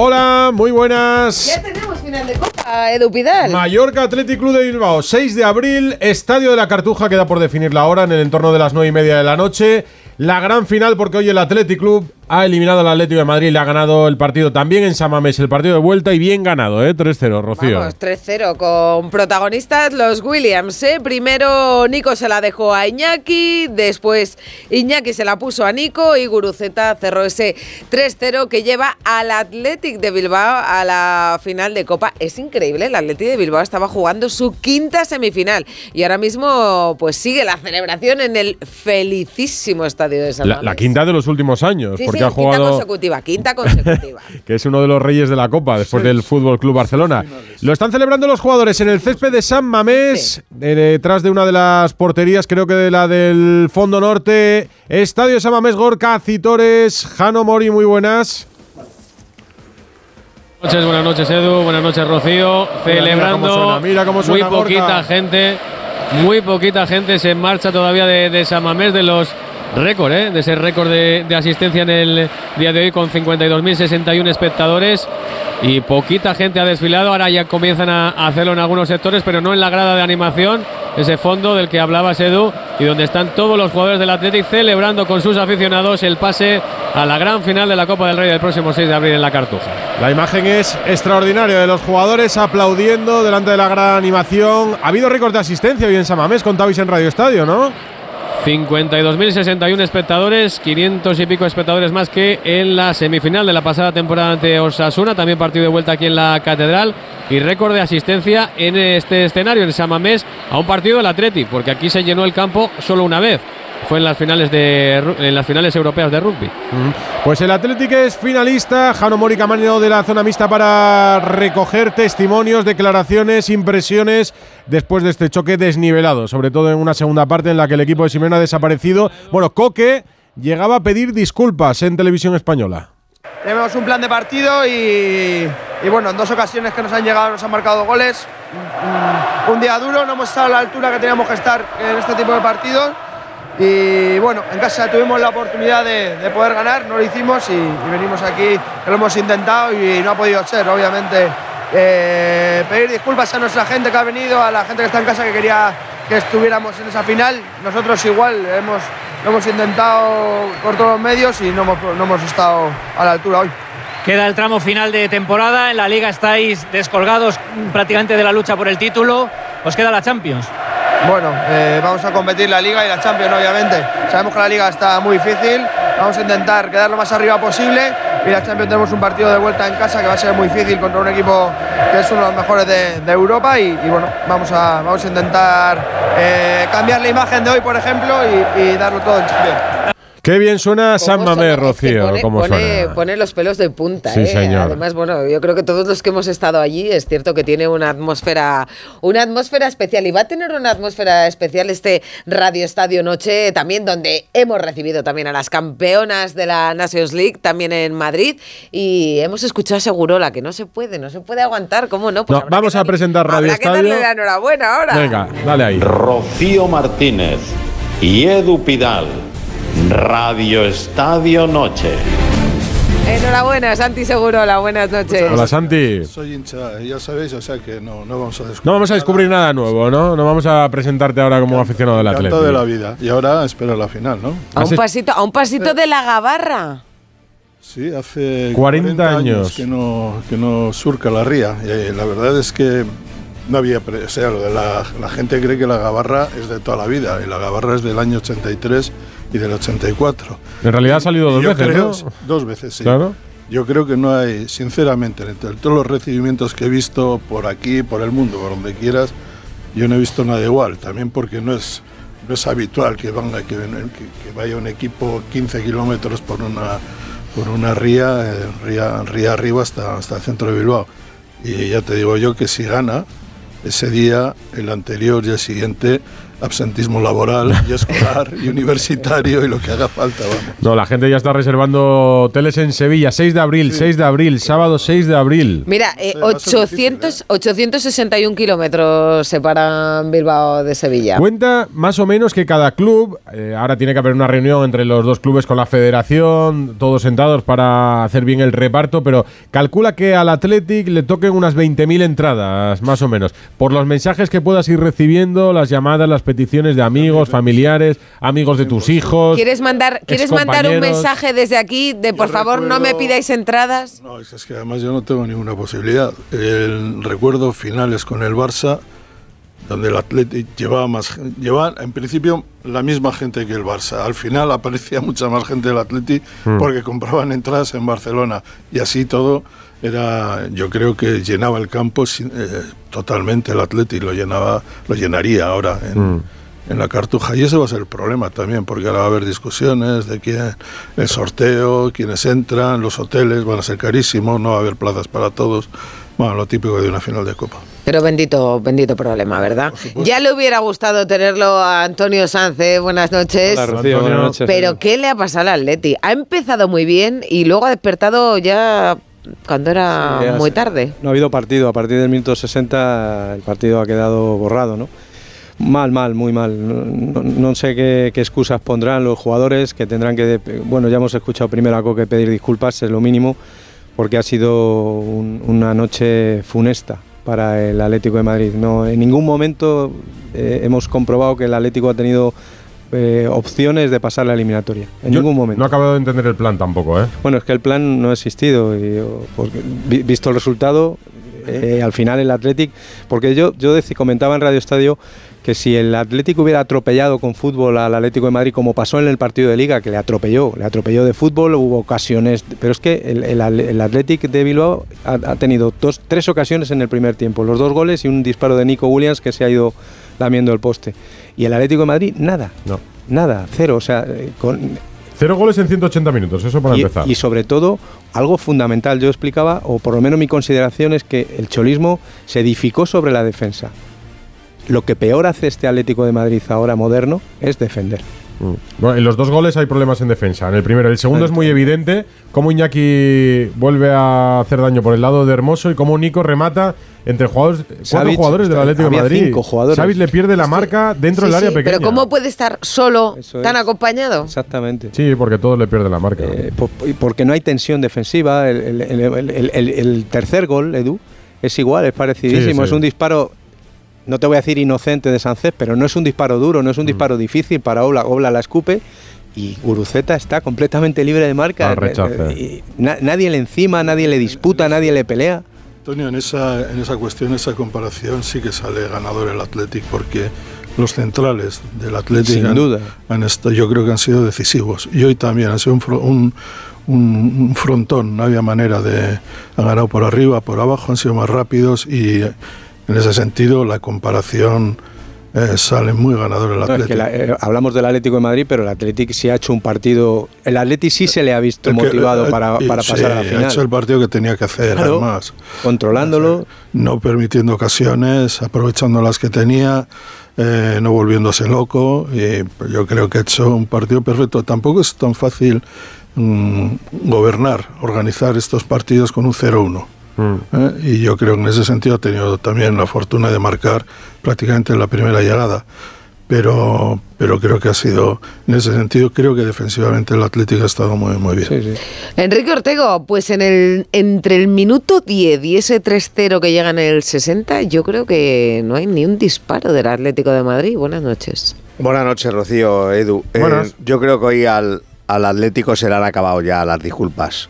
Hola, muy buenas. Ya tenemos final de Copa, Edu Pidal. Mallorca Athletic Club de Bilbao, 6 de abril, Estadio de la Cartuja, queda por definir la hora en el entorno de las 9 y media de la noche. La gran final porque hoy el Athletic Club ha eliminado al Atlético de Madrid, le ha ganado el partido también en Samamés, el partido de vuelta y bien ganado, ¿eh? 3-0, Rocío. Vamos, 3-0 con protagonistas los Williams. ¿eh? Primero Nico se la dejó a Iñaki, después Iñaki se la puso a Nico y Guruceta cerró ese 3-0 que lleva al Athletic de Bilbao a la final de Copa. Es increíble, el Athletic de Bilbao estaba jugando su quinta semifinal y ahora mismo pues sigue la celebración en el felicísimo estadio de San La, la quinta de los últimos años, Sí, porque sí, ha jugado quinta consecutiva, quinta consecutiva. que es uno de los reyes de la Copa después del Fútbol Club Barcelona. Lo están celebrando los jugadores en el césped de San Mamés, eh, detrás de una de las porterías, creo que de la del Fondo Norte. Estadio San Mamés, Gorka, Citores, Jano Mori, muy buenas. Buenas noches, buenas noches Edu, buenas noches Rocío. Celebrando mira cómo suena, mira cómo suena, muy poquita Gorka. gente, muy poquita gente se marcha todavía de, de San Mamés de los récord, ¿eh? de ese récord de, asistencia en el día de hoy con 52.061 espectadores y poquita gente ha desfilado. Ahora ya comienzan a hacerlo en algunos sectores, pero no en la grada de animación, ese fondo del que hablabas Edu y donde están todos los jugadores del Athletic celebrando con sus aficionados el pase a la gran final de la Copa del Rey del próximo 6 de abril en la Cartuja. La imagen es extraordinaria de los jugadores aplaudiendo delante de la gran animación. Ha habido récord de asistencia hoy en San Mamés, contabais en Radio Estadio, ¿no? 52.061 espectadores, 500 y pico espectadores más que en la semifinal de la pasada temporada ante Osasuna, también partido de vuelta aquí en la Catedral y récord de asistencia en este escenario, en Samamés, a un partido del Atleti, porque aquí se llenó el campo solo una vez. Fue en las finales de en las finales europeas de rugby. Pues el Atlético es finalista. Jano Mori Camarino de la zona mixta para recoger testimonios, declaraciones, impresiones después de este choque desnivelado, sobre todo en una segunda parte en la que el equipo de Simeone ha desaparecido. Bueno, Coque llegaba a pedir disculpas en televisión española. Tenemos un plan de partido y, y bueno, en dos ocasiones que nos han llegado nos han marcado goles. Mm, Un día duro, no hemos estado a la altura que teníamos que estar en este tipo de partidos. Y bueno, en casa tuvimos la oportunidad de, de poder ganar, no lo hicimos y, venimos aquí, lo hemos intentado y no ha podido ser, obviamente. Eh, pedir disculpas a nuestra gente que ha venido, a la gente que está en casa que quería que estuviéramos en esa final. Nosotros igual hemos, lo hemos intentado por todos los medios y no hemos, no hemos estado a la altura hoy. Queda el tramo final de temporada. En la liga estáis descolgados prácticamente de la lucha por el título. Os queda la Champions. Bueno, eh, vamos a competir la Liga y la Champions, obviamente. Sabemos que la Liga está muy difícil. Vamos a intentar quedar lo más arriba posible. Y la Champions tenemos un partido de vuelta en casa que va a ser muy difícil contra un equipo que es uno de los mejores de, Europa. Y, y bueno, vamos a, vamos a intentar eh, cambiar la imagen de hoy, por ejemplo, y, y darlo todo en Champions. Qué bien suena San que Rocío. pone, cómo pone- suena. pone los pelos de punta. Sí, ¿eh? señor. Además, bueno, yo creo que todos los que hemos estado allí es cierto que tiene una atmósfera, una atmósfera especial y va a tener una atmósfera especial este Radio Estadio Noche también donde hemos recibido también a las campeonas de la Nations League también en Madrid y hemos escuchado a Segurola que no se puede, no se puede aguantar, ¿cómo no? Pues No, vamos que a darle- presentar Radio habrá que darle Estadio. la enhorabuena ahora. Venga, dale ahí. Rocío Martínez y Edu Pidal. Radio Estadio Noche. Enhorabuena, Santi Segurola, buenas noches. Hola, Santi. Soy hincha, ya sabéis, o sea que no, no vamos a descubrir. No vamos a descubrir nada nuevo, ¿no? No vamos a presentarte ahora como aficionado del Atlético. de la vida. Y ahora espero la final, ¿no? A un pasito, a un pasito de la gabarra. Sí, hace 40 años. que no, que no surca la ría. Y, eh, la verdad es que no había. pre- O sea, lo de la, la gente cree que la gabarra es de toda la vida. Y la gabarra es del año 83 y del 84. En realidad ha salido dos veces, creo- ¿no? Dos veces, sí. Claro. Yo creo que no hay, sinceramente, entre todos los recibimientos que he visto por aquí, por el mundo, por donde quieras, yo no he visto nada igual. También porque no es no es habitual que, que, que- que vaya un equipo 15 kilómetros por una, por una ría, eh, ría, ría arriba hasta, hasta el centro de Bilbao. Y ya te digo yo que si gana, ese día, el anterior y el siguiente, absentismo laboral y escolar y universitario y lo que haga falta, vamos. No, la gente ya está reservando hoteles en Sevilla. 6 de abril, 6 de abril, sábado 6 de abril. Mira, eh, Sí, va a ser 800, 861 kilómetros separan Bilbao de Sevilla. Cuenta más o menos que cada club, eh, ahora tiene que haber una reunión entre los dos clubes con la federación, todos sentados para hacer bien el reparto, pero calcula que al Athletic le toquen unas 20.000 entradas, más o menos, por los mensajes que puedas ir recibiendo, las llamadas, las peticiones de amigos, familiares, amigos de tus hijos. ¿Quieres mandar, ¿quieres mandar un mensaje desde aquí de por favor no me recuerdo- pidáis entradas? No, es que además yo no tengo ninguna posibilidad. El recuerdo finales con el Barça, donde el Athletic llevaba más, llevaba en principio la misma gente que el Barça. Al final aparecía mucha más gente del Athletic porque compraban entradas en Barcelona y así todo era, yo creo que llenaba el campo sin- eh, totalmente el Athletic, lo llenaba, lo llenaría ahora en, en la cartuja y ese va a ser el problema también porque ahora va a haber discusiones de quién el sorteo, quiénes entran, los hoteles van a ser carísimos, no va a haber plazas para todos. Bueno, lo típico de una final de Copa. Pero bendito, bendito problema, ¿verdad? Ya le hubiera gustado tenerlo a Antonio Sanz, ¿eh? buenas noches. Hola, Rocío, Antonio. buenas noches. Pero ¿qué le ha pasado al Atleti? Ha empezado muy bien y luego ha despertado ya cuando era Sí, muy tarde. No ha habido partido. A partir del minuto 60 el partido ha quedado borrado, ¿no? Mal, mal, muy mal. No, no- no sé qué, qué excusas pondrán los jugadores que tendrán que... Bueno, ya hemos escuchado primero a Coque pedir disculpas, es lo mínimo, porque ha sido un- una noche funesta para el Atlético de Madrid. No, en ningún momento eh, hemos comprobado que el Atlético ha tenido eh, opciones de pasar la eliminatoria. En Yo ningún momento. No he acabado de entender el plan tampoco, ¿eh? Bueno, es que el plan no ha existido. Y, visto el resultado, eh, al final el Athletic. Porque yo, yo deci- comentaba en Radio Estadio que si el Atlético hubiera atropellado con fútbol al Atlético de Madrid, como pasó en el partido de Liga, que le atropelló, le atropelló de fútbol, hubo ocasiones. Pero es que el, el, el Athletic de Bilbao ha, ha tenido dos, tres ocasiones en el primer tiempo: los dos goles y un disparo de Nico Williams que se ha ido lamiendo el poste. Y el Atlético de Madrid, nada. No. Nada, cero. O sea, eh, con, Cero goles en 180 minutos, eso para y, empezar. y sobre todo, algo fundamental, yo explicaba, o por lo menos mi consideración es que el cholismo se edificó sobre la defensa. Lo que peor hace este Atlético de Madrid ahora moderno es defender. Bueno, en los dos goles hay problemas en defensa. En el primero, el segundo es muy evidente cómo Iñaki vuelve a hacer daño por el lado de Hermoso y cómo Nico remata entre jugadores, cuatro Savic, jugadores del Atlético de Madrid. cinco jugadores. Savic le pierde la marca dentro Sí, del área sí, pequeña. Pero ¿cómo puede estar solo, Eso tan es. acompañado? Exactamente. Sí, porque todos le pierden la marca. Eh, porque no hay tensión defensiva. El, el- el- el- el- el tercer gol, Edu, es igual, es parecidísimo. Sí, sí. Es un disparo, no te voy a decir inocente de Sánchez, pero no es un disparo duro, no es un Mm. disparo difícil para Obla. Obla la escupe y Guruceta está completamente libre de marca. Al rechace. Eh, y na- nadie le encima, nadie le disputa, nadie le pelea. Antonio, en esa, en esa cuestión, esa comparación, sí que sale ganador el Athletic, porque los centrales del Athletic Sin han- duda. han estado- yo creo que han sido decisivos. Y hoy también ha sido un, un, un- frontón, no había manera de... Han ganado por arriba, por abajo, han sido más rápidos y eh, en ese sentido la comparación eh, sale muy ganador el No, es que la- eh, hablamos del Atlético de Madrid, pero el Atlético sí ha hecho un partido. El Atlético sí se le ha visto El motivado eh, para, y para sí, pasar a la Ha hecho el final. partido que tenía que hacer, Claro. además. Controlándolo. no permitiendo ocasiones, aprovechando las que tenía, eh, no volviéndose loco. Y yo creo que ha hecho un partido perfecto. Tampoco es tan fácil mm, gobernar, organizar estos partidos con un 0-1. Mm. ¿eh? Y yo creo que en ese sentido ha tenido también la fortuna de marcar prácticamente en la primera llegada. Pero, pero creo que ha sido, en ese sentido, creo que defensivamente el Atlético ha estado muy, muy bien. Sí, sí. Enrique Ortego, pues en el, entre el minuto 10 y ese 3-0 que llega en el 60, yo creo que no hay ni un disparo del Atlético de Madrid. Buenas noches. Buenas noches, Rocío, Edu. Eh, yo creo que hoy al, al Atlético se le han acabado ya las disculpas.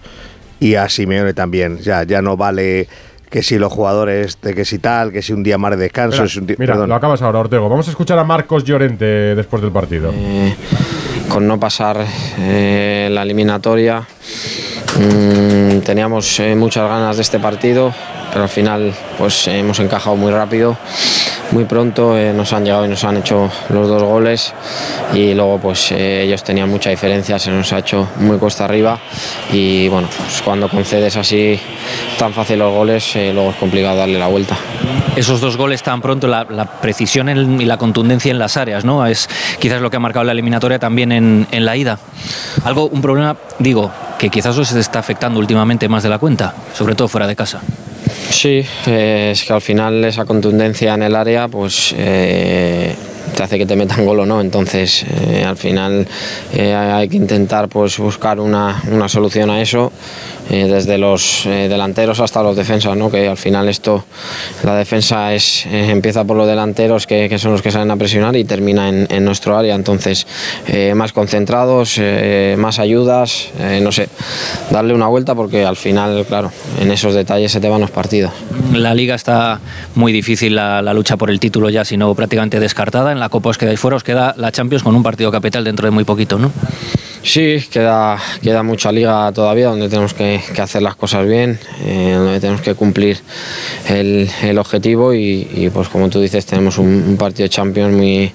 Y a Simeone también. Ya, ya no vale que si los jugadores, de que si tal, que si un día más de descanso. Mira, es un di- mira, lo acabas ahora, Ortego. Vamos a escuchar a Marcos Llorente después del partido. Eh, con no pasar eh, la eliminatoria. mm, teníamos eh, muchas ganas de este partido, pero al final pues hemos encajado muy rápido. Muy pronto, eh, nos han llegado y nos han hecho los dos goles y luego pues eh, ellos tenían mucha diferencia, se nos ha hecho muy cuesta arriba y bueno, pues cuando concedes así tan fácil los goles, eh, luego es complicado darle la vuelta. Esos dos goles tan pronto, la, precisión y la contundencia en las áreas, ¿no? Es quizás lo que ha marcado la eliminatoria también en, en la ida. Algo, un problema, digo, que quizás os está afectando últimamente más de la cuenta, sobre todo fuera de casa. Sí, eh, es que al final esa contundencia en el área pues eh, te hace que te metan gol o no, entonces eh, al final hay que intentar pues buscar una, una solución a eso eh, desde los eh, delanteros hasta los defensas, ¿no? que al final esto, la defensa es, eh, empieza por los delanteros que, que son los que salen a presionar y termina en, en nuestro área, entonces eh, más concentrados, eh, más ayudas, eh, no sé, darle una vuelta porque al final, claro, en esos detalles se te van los partidos. La liga está muy difícil, la, la lucha por el título ya, sino prácticamente descartada. En la Copa os quedáis fuera, os queda la Champions con un partido capital dentro de muy poquito, ¿no? Sí, queda, queda mucha liga todavía donde tenemos que, que hacer las cosas bien, eh, donde tenemos que cumplir el, el objetivo y, y, pues como tú dices tenemos un, un partido de Champions muy,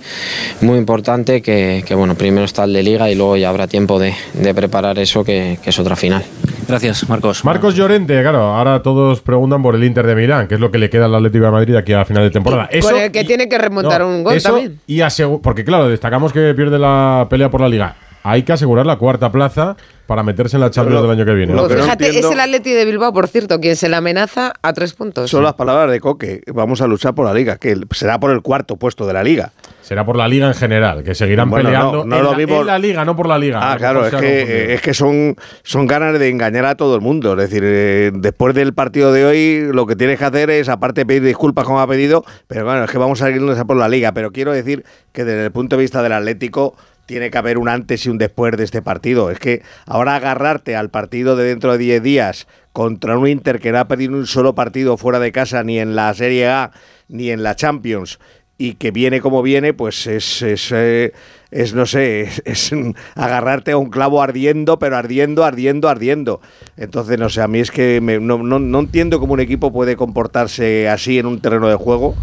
muy importante que, que, bueno, primero está el de liga y luego ya habrá tiempo de, de preparar eso que, que es otra final. Gracias, Marcos. Marcos Llorente, claro, ahora todos preguntan por el Inter de Milán, que es lo que le queda al Atlético de Madrid aquí a final de temporada. Eso, Con el que tiene que remontar no, un gol eso también. Y porque claro, destacamos que pierde la pelea por la liga. Hay que asegurar la cuarta plaza para meterse en la Champions Lo- del año que viene. lo que no fíjate, entiendo- es el Atleti de Bilbao, por cierto, quien se la amenaza a tres puntos. Son las palabras de Coque. Vamos a luchar por la liga, que será por el cuarto puesto de la liga. Será por la liga en general, que seguirán Bueno, peleando no, no en, lo la, mismo- en la liga, no por la liga. Ah, claro, es que, eh, es que son, son ganas de engañar a todo el mundo. Es decir, eh, después del partido de hoy, lo que tienes que hacer es, aparte de pedir disculpas como ha pedido, pero bueno, es que vamos a irnos a por la liga. Pero quiero decir que desde el punto de vista del Atlético, tiene que haber un antes y un después de este partido. Es que ahora agarrarte al partido de dentro de 10 días contra un Inter que no ha perdido un solo partido fuera de casa, ni en la Serie A, ni en la Champions, y que viene como viene, pues es, es, eh, es, no sé, es, agarrarte a un clavo ardiendo, pero ardiendo, ardiendo, ardiendo. Entonces, no sé, a mí es que me- no, no, no entiendo cómo un equipo puede comportarse así en un terreno de juego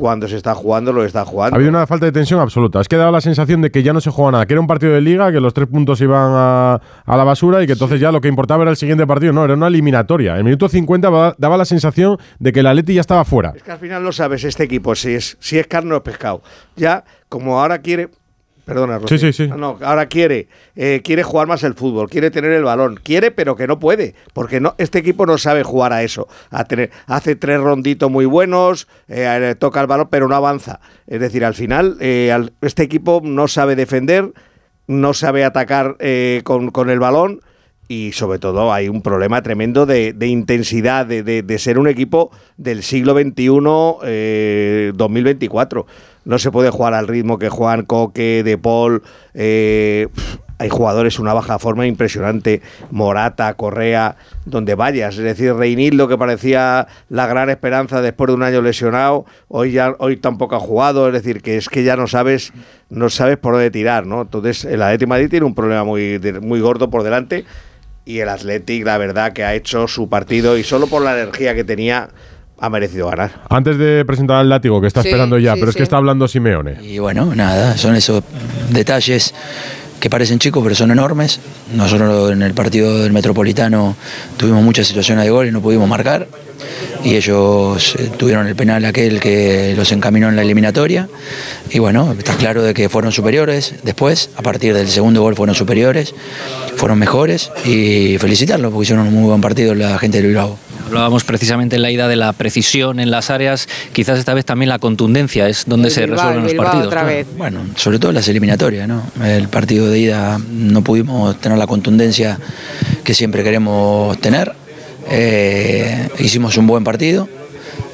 cuando se está jugando lo está Ha jugando. habido una falta de tensión absoluta. Es que daba la sensación de que ya no se juega nada, que era un partido de liga, que los tres puntos iban a, a la basura y que entonces ya lo que importaba era el siguiente partido. No, era una eliminatoria. El minuto 50 va- daba la sensación de que el Atleti ya estaba fuera. Es que al final no sabes este equipo si es, si es carne o es pescado. Ya, como ahora quiere. Perdona, Rocío. Sí, sí, sí. No, no, ahora quiere, eh, quiere jugar más el fútbol, quiere tener el balón, quiere, pero que no puede, porque no, este equipo no sabe jugar a eso. A tener, hace tres ronditos muy buenos, eh, toca el balón, pero no avanza. Es decir, al final, eh, al- este equipo no sabe defender, no sabe atacar eh, con, con el balón y sobre todo hay un problema tremendo de, de intensidad, de, de- de ser un equipo del siglo XXI, eh, 2024. No se puede jugar al ritmo que juegan Coque, De Paul. eh, hay jugadores una baja forma impresionante, Morata, Correa, donde vayas. Es decir, Reinildo, que parecía la gran esperanza después de un año lesionado, hoy ya hoy tampoco ha jugado. Es decir, que es que ya no sabes, no sabes por dónde tirar, ¿no? Entonces, el Atlético Madrid tiene un problema muy, muy gordo por delante y el Athletic, la verdad, que ha hecho su partido y solo por la energía que tenía ha merecido ganar. Antes de presentar al látigo, que está Sí, esperando ya, sí, pero es que está hablando Simeone. Y bueno, nada, son esos detalles que parecen chicos pero son enormes. Nosotros en el partido del Metropolitano tuvimos muchas situaciones de gol y no pudimos marcar. Y ellos eh, tuvieron el penal aquel que los encaminó en la eliminatoria. Y bueno, está claro de que fueron superiores después, a partir del segundo gol fueron superiores, fueron mejores y felicitarlos porque hicieron un muy buen partido la gente de Bilbao. Hablábamos precisamente en la ida de la precisión en las áreas, quizás esta vez también la contundencia es donde El se Bilbao, resuelven el los Bilbao partidos. otra vez. Bueno, sobre todo las eliminatorias, ¿no? El partido de ida no pudimos tener la contundencia que siempre queremos tener. Eh, hicimos un buen partido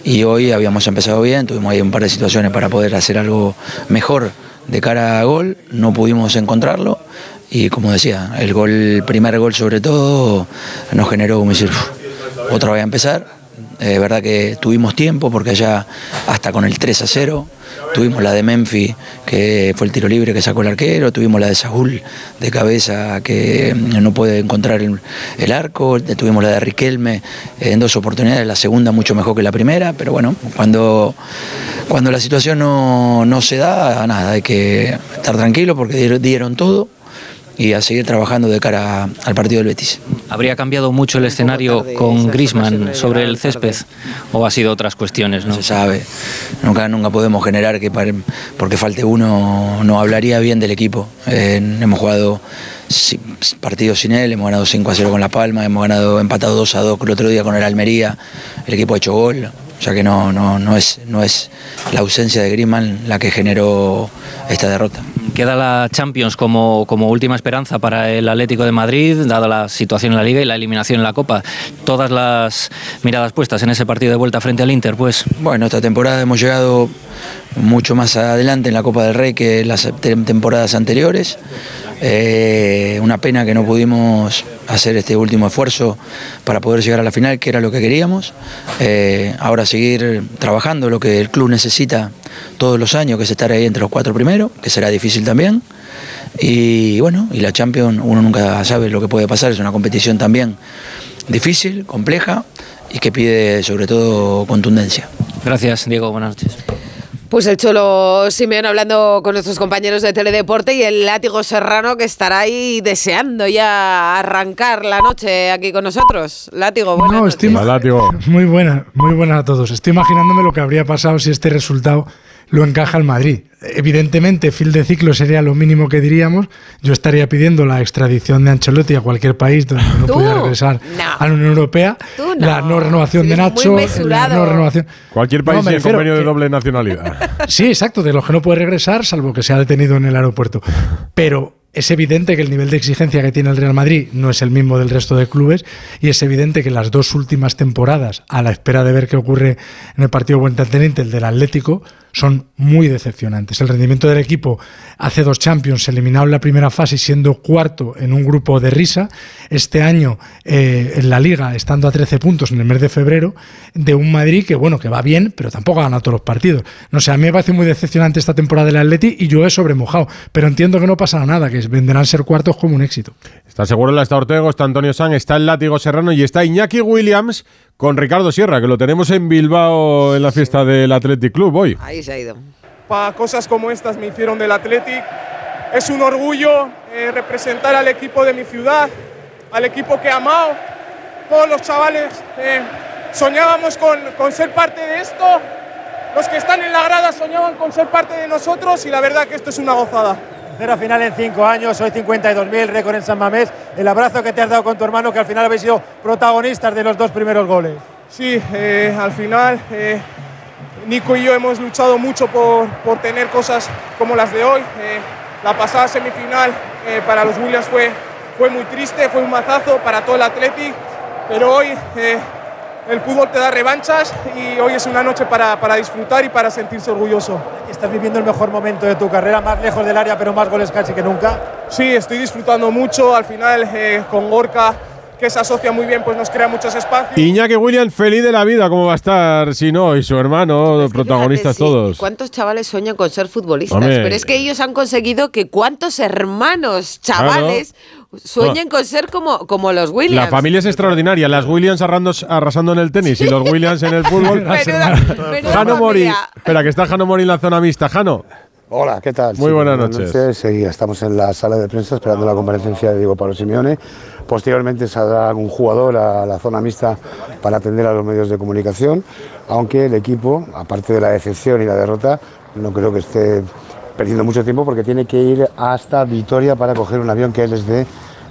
y hoy habíamos empezado bien, tuvimos ahí un par de situaciones para poder hacer algo mejor de cara a gol, no pudimos encontrarlo y como decía, el gol, el primer gol sobre todo nos generó como decir, "Uf, otra vez a empezar, Es verdad que tuvimos tiempo porque allá hasta con el 3 a 0 tuvimos la de Memphis que fue el tiro libre que sacó el arquero, tuvimos la de Saúl de cabeza que no puede encontrar el, el arco, tuvimos la de Riquelme en dos oportunidades, la segunda mucho mejor que la primera, pero bueno, cuando, cuando la situación no, no se da, nada, hay que estar tranquilo porque dieron todo y a seguir trabajando de cara al partido del Betis. ¿Habría cambiado mucho el escenario con Grisman sobre el césped o ha sido otras cuestiones? No, se sabe. Nunca, nunca podemos generar que pare- porque falte uno no hablaría bien del equipo. Eh, hemos jugado si- partidos sin él, hemos ganado 5 a 0 con La Palma, hemos ganado empatado 2 a 2 el otro día con el Almería, el equipo ha hecho gol. O sea que no, no, no, es, no es la ausencia de Griezmann la que generó esta derrota. Queda la Champions como, como última esperanza para el Atlético de Madrid, dada la situación en la Liga y la eliminación en la Copa. Todas las miradas puestas en ese partido de vuelta frente al Inter, pues. Bueno, esta temporada hemos llegado mucho más adelante en la Copa del Rey que las tem- temporadas anteriores. Eh, una pena que no pudimos hacer este último esfuerzo para poder llegar a la final, que era lo que queríamos. Eh, ahora seguir trabajando lo que el club necesita todos los años, que es estar ahí entre los cuatro primeros, que será difícil también. Y bueno, y la Champions uno nunca sabe lo que puede pasar, es una competición también difícil, compleja y que pide sobre todo contundencia. Gracias, Diego. Buenas noches. Pues el Cholo Simeón hablando con nuestros compañeros de Teledeporte y el látigo serrano que estará ahí deseando ya arrancar la noche aquí con nosotros. Látigo, buenas No, noches. ima- Muy buena, muy buena a todos. Estoy imaginándome lo que habría pasado si este resultado lo encaja el Madrid. Evidentemente, fin de ciclo sería lo mínimo que diríamos. Yo estaría pidiendo la extradición de Ancelotti a cualquier país donde no pudiera regresar no. a la Unión Europea. Tú no. La no renovación de Nacho. La no renovación. Cualquier No, país me sin convenio de doble nacionalidad. Sí, exacto, de los que no puede regresar, salvo que sea detenido en el aeropuerto. Pero es evidente que el nivel de exigencia que tiene el Real Madrid no es el mismo del resto de clubes y es evidente que las dos últimas temporadas, a la espera de ver qué ocurre en el partido buen antecedente, el del Atlético, son muy decepcionantes. El rendimiento del equipo hace dos Champions, eliminado en la primera fase y siendo cuarto en un grupo de risa. Este año eh, en la Liga, estando a 13 puntos en el mes de febrero, de un Madrid que, bueno, que va bien, pero tampoco ha ganado todos los partidos. No sé, a mí me parece muy decepcionante esta temporada del Atleti y yo he sobremojado, pero entiendo que no pasará nada, que vendrán ser cuartos como un éxito. Está seguro, está Ortego, está Antonio San, está el látigo serrano y está Iñaki Williams con Ricardo Sierra, que lo tenemos en Bilbao en la fiesta del Athletic Club hoy. Ahí se ha ido. Pa cosas como estas me hicieron del Athletic. Es un orgullo eh, representar al equipo de mi ciudad, al equipo que he amado. Todos los chavales eh, soñábamos con, con ser parte de esto. Los que están en la grada soñaban con ser parte de nosotros y la verdad que esto es una gozada. Tercera final en cinco años, hoy 52.000, récord en San Mamés. El abrazo que te has dado con tu hermano, que al final habéis sido protagonistas de los dos primeros goles. Sí, eh, al final eh, Nico y yo hemos luchado mucho por, por tener cosas como las de hoy. Eh, la pasada semifinal eh, para los Williams fue, fue muy triste, fue un mazazo para todo el Athletic, pero hoy eh, el fútbol te da revanchas y hoy es una noche para, para disfrutar y para sentirse orgulloso. Estás viviendo el mejor momento de tu carrera, más lejos del área, pero más goles casi que nunca. Sí, estoy disfrutando mucho. Al final, eh, con Gorka, que se asocia muy bien, pues nos crea muchos espacios. Iñaki Williams, feliz de la vida, ¿cómo va a estar si no? Y su hermano, protagonistas Fíjate, sí, todos. ¿Cuántos chavales sueñan con ser futbolistas? Hombre. Pero es que ellos han conseguido que cuántos hermanos chavales sueñen con ser como, como los Williams. La familia es extraordinaria. Las Williams arrando- arrasando en el tenis y los Williams en el fútbol. Menuda- Jano Mori. Espera, que está Jano Mori en la zona mixta. Jano. Hola, ¿qué tal? Muy buenas noches. Sí, estamos en la sala de prensa esperando la comparecencia de Diego Pablo Simeone. Posteriormente saldrá algún jugador a la zona mixta para atender a los medios de comunicación, aunque el equipo, aparte de la decepción y la derrota, no creo que esté perdiendo mucho tiempo porque tiene que ir hasta Vitoria para coger un avión que les dé